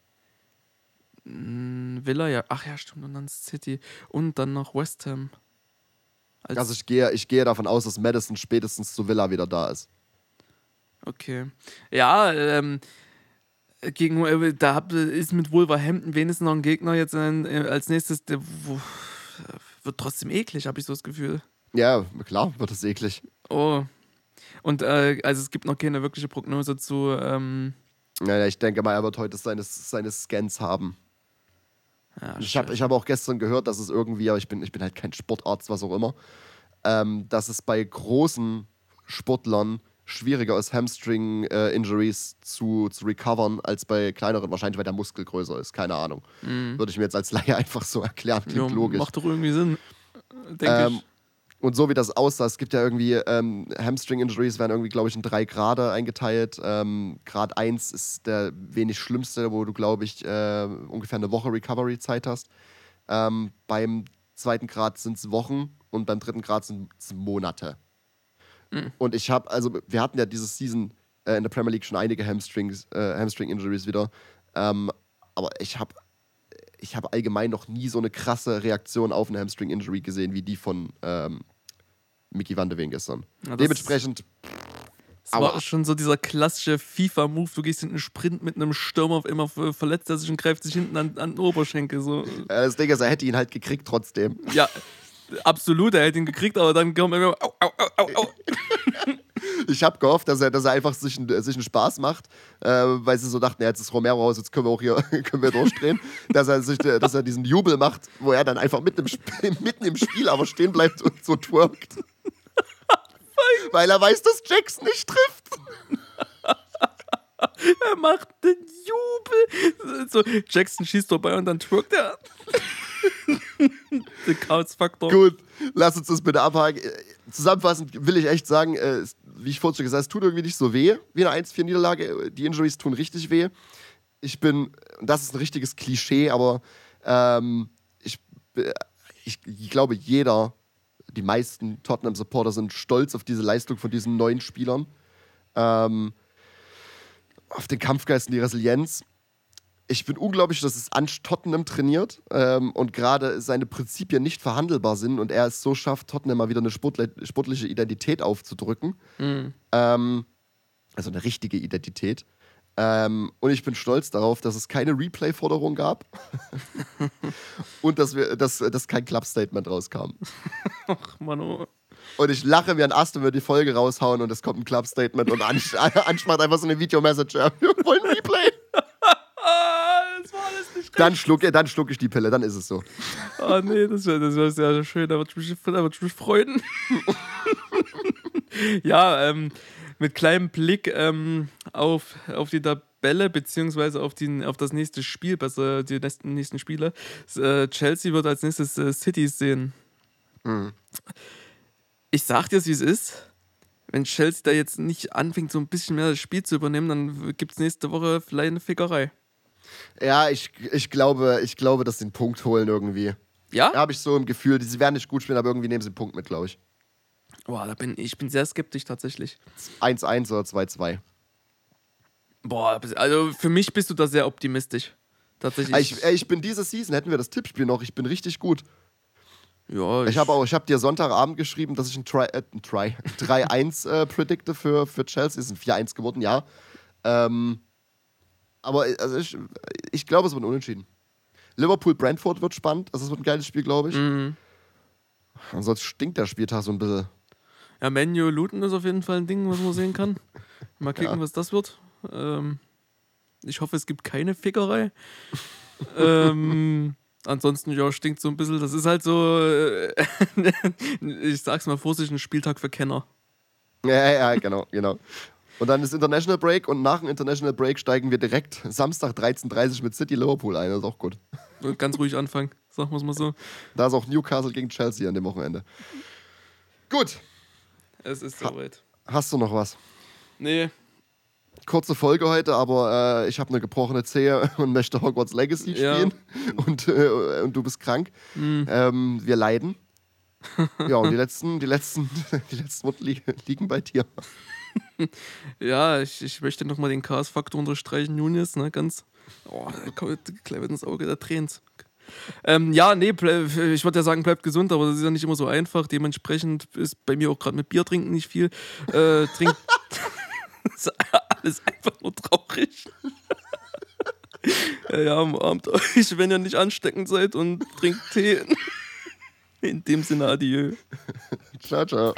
Mm, Villa, ja. Ach ja, stimmt. Und dann City. Und dann noch West Ham. Als also ich gehe, ich gehe davon aus, dass Madison spätestens zu Villa wieder da ist. Okay. Ja, ähm, gegen, da ist mit Wolverhampton wenigstens noch ein Gegner jetzt als nächstes, der wo, wird trotzdem eklig, habe ich so das Gefühl. Ja, klar, wird es eklig. Oh. Und äh, also es gibt noch keine wirkliche Prognose zu. Ähm naja, ich denke mal, er wird heute seine, seine Scans haben. Ja, ich habe ich hab auch gestern gehört, dass es irgendwie, aber ich bin, ich bin halt kein Sportarzt, was auch immer, ähm, dass es bei großen Sportlern schwieriger ist, Hamstring-Injuries äh, zu, zu recovern, als bei kleineren, wahrscheinlich weil der Muskel größer ist, keine Ahnung. Mhm. Würde ich mir jetzt als Laie einfach so erklären, klingt ja, logisch. Macht doch irgendwie Sinn, denke ähm, ich. Und so wie das aussah, es gibt ja irgendwie ähm, Hamstring-Injuries, werden irgendwie, glaube ich, in drei Grade eingeteilt. Ähm, Grad 1 ist der wenig schlimmste, wo du, glaube ich, äh, ungefähr eine Woche Recovery-Zeit hast. Ähm, beim zweiten Grad sind es Wochen und beim dritten Grad sind es Monate. Mhm. Und ich habe, also wir hatten ja diese Season äh, in der Premier League schon einige Hamstrings, äh, Hamstring-Injuries wieder. Ähm, aber ich habe ich hab allgemein noch nie so eine krasse Reaktion auf eine Hamstring-Injury gesehen, wie die von ähm, Mickey van de Ven gestern. Ja, Dementsprechend. Es war schon so dieser klassische FIFA-Move, du gehst in einen Sprint mit einem Stürmer auf immer verletzt er sich und greift sich hinten an, an den Oberschenkel. So. Das Ding ist, er hätte ihn halt gekriegt trotzdem. Ja, absolut, er hätte ihn gekriegt, aber dann kommt immer, au, au, au, au, au. Ich habe gehofft, dass er, dass er einfach sich, sich einen Spaß macht, äh, weil sie so dachten, ja, jetzt ist Romero raus, jetzt können wir auch hier können wir durchdrehen, dass er, sich, dass er diesen Jubel macht, wo er dann einfach mitten im, Spiel, mitten im Spiel aber stehen bleibt und so twerkt. weil er weiß, dass Jackson nicht trifft. er macht den Jubel. So, Jackson schießt vorbei und dann twerkt er. Der Chaos-Faktor. Gut, lass uns das bitte abhaken. Zusammenfassend will ich echt sagen, äh, wie ich vorhin schon gesagt habe, es tut irgendwie nicht so weh wie eine 1-4-Niederlage. Die Injuries tun richtig weh. Ich bin, das ist ein richtiges Klischee, aber ähm, ich, ich, ich glaube, jeder, die meisten Tottenham-Supporter sind stolz auf diese Leistung von diesen neuen Spielern. Ähm, auf den Kampfgeist und die Resilienz ich bin unglaublich, dass es an Tottenham trainiert ähm, und gerade seine Prinzipien nicht verhandelbar sind und er es so schafft, Tottenham mal wieder eine sportle sportliche Identität aufzudrücken. Mhm. Ähm, also eine richtige Identität. Ähm, und ich bin stolz darauf, dass es keine Replay-Forderung gab und dass, wir, dass, dass kein Club-Statement rauskam. Ach, Manu. Und ich lache mir an Ast, wenn wir die Folge raushauen und es kommt ein Club-Statement und Ansch Ansch macht einfach so eine Videomessage. Wir wollen Replay das war alles nicht dann schluck, dann schluck ich die Pille, dann ist es so. Oh nee, das wäre das wär sehr schön, da würde ich, würd ich mich freuen. ja, ähm, mit kleinem Blick ähm, auf, auf die Tabelle beziehungsweise auf, die, auf das nächste Spiel, besser die nächsten, nächsten Spiele. Äh, Chelsea wird als nächstes äh, City sehen. Mhm. Ich sag dir, wie es ist. Wenn Chelsea da jetzt nicht anfängt, so ein bisschen mehr das Spiel zu übernehmen, dann gibt es nächste Woche vielleicht eine Fickerei. Ja, ich, ich, glaube, ich glaube, dass sie einen Punkt holen irgendwie. Ja? Da habe ich so im Gefühl, sie werden nicht gut spielen, aber irgendwie nehmen sie einen Punkt mit, glaube ich. Boah, da bin ich bin sehr skeptisch tatsächlich. 1-1 oder 2-2. Boah, also für mich bist du da sehr optimistisch. Tatsächlich. Ich, ich bin diese Season, hätten wir das Tippspiel noch, ich bin richtig gut. Ja, ich, ich habe auch, dir Sonntagabend geschrieben, dass ich ein Try, äh, Try 3-1 äh, predikte für, für Chelsea. Es sind 4-1 geworden, ja. Ähm, aber äh, also ich, ich glaube, es wird unentschieden. Liverpool-Brentford wird spannend. Also es wird ein geiles Spiel, glaube ich. Mhm. Ansonsten stinkt der Spieltag so ein bisschen. Ja, Menu Luton ist auf jeden Fall ein Ding, was man sehen kann. Mal gucken, ja. was das wird. Ähm, ich hoffe, es gibt keine Fickerei. ähm, ansonsten, ja, stinkt so ein bisschen. Das ist halt so, äh, ich sag's mal vorsichtig, ein Spieltag für Kenner. Ja, ja, genau, genau. Und dann ist International Break und nach dem International Break steigen wir direkt Samstag 13.30 Uhr mit City Liverpool ein. Das ist auch gut. Ganz ruhig anfangen, sagen wir es mal so. Da ist auch Newcastle gegen Chelsea an dem Wochenende. Gut. Es ist soweit. Ha hast du noch was? Nee. Kurze Folge heute, aber äh, ich habe eine gebrochene Zehe und möchte Hogwarts Legacy spielen. Ja. Und, äh, und du bist krank. Mhm. Ähm, wir leiden. ja, und die letzten, die letzten, die letzten Worte li liegen bei dir. ja, ich, ich möchte nochmal den Chaos-Faktor unterstreichen, Nunes, ne, ganz. Oh, gleich wird ins Auge der Träns. Ähm, ja, nee, ich würde ja sagen, bleibt gesund, aber das ist ja nicht immer so einfach. Dementsprechend ist bei mir auch gerade mit Bier trinken nicht viel. Äh, trinkt alles einfach nur traurig. ja, umarmt euch, wenn ihr nicht ansteckend seid und trinkt Tee. In dem Sinne, adieu. Ciao, ciao.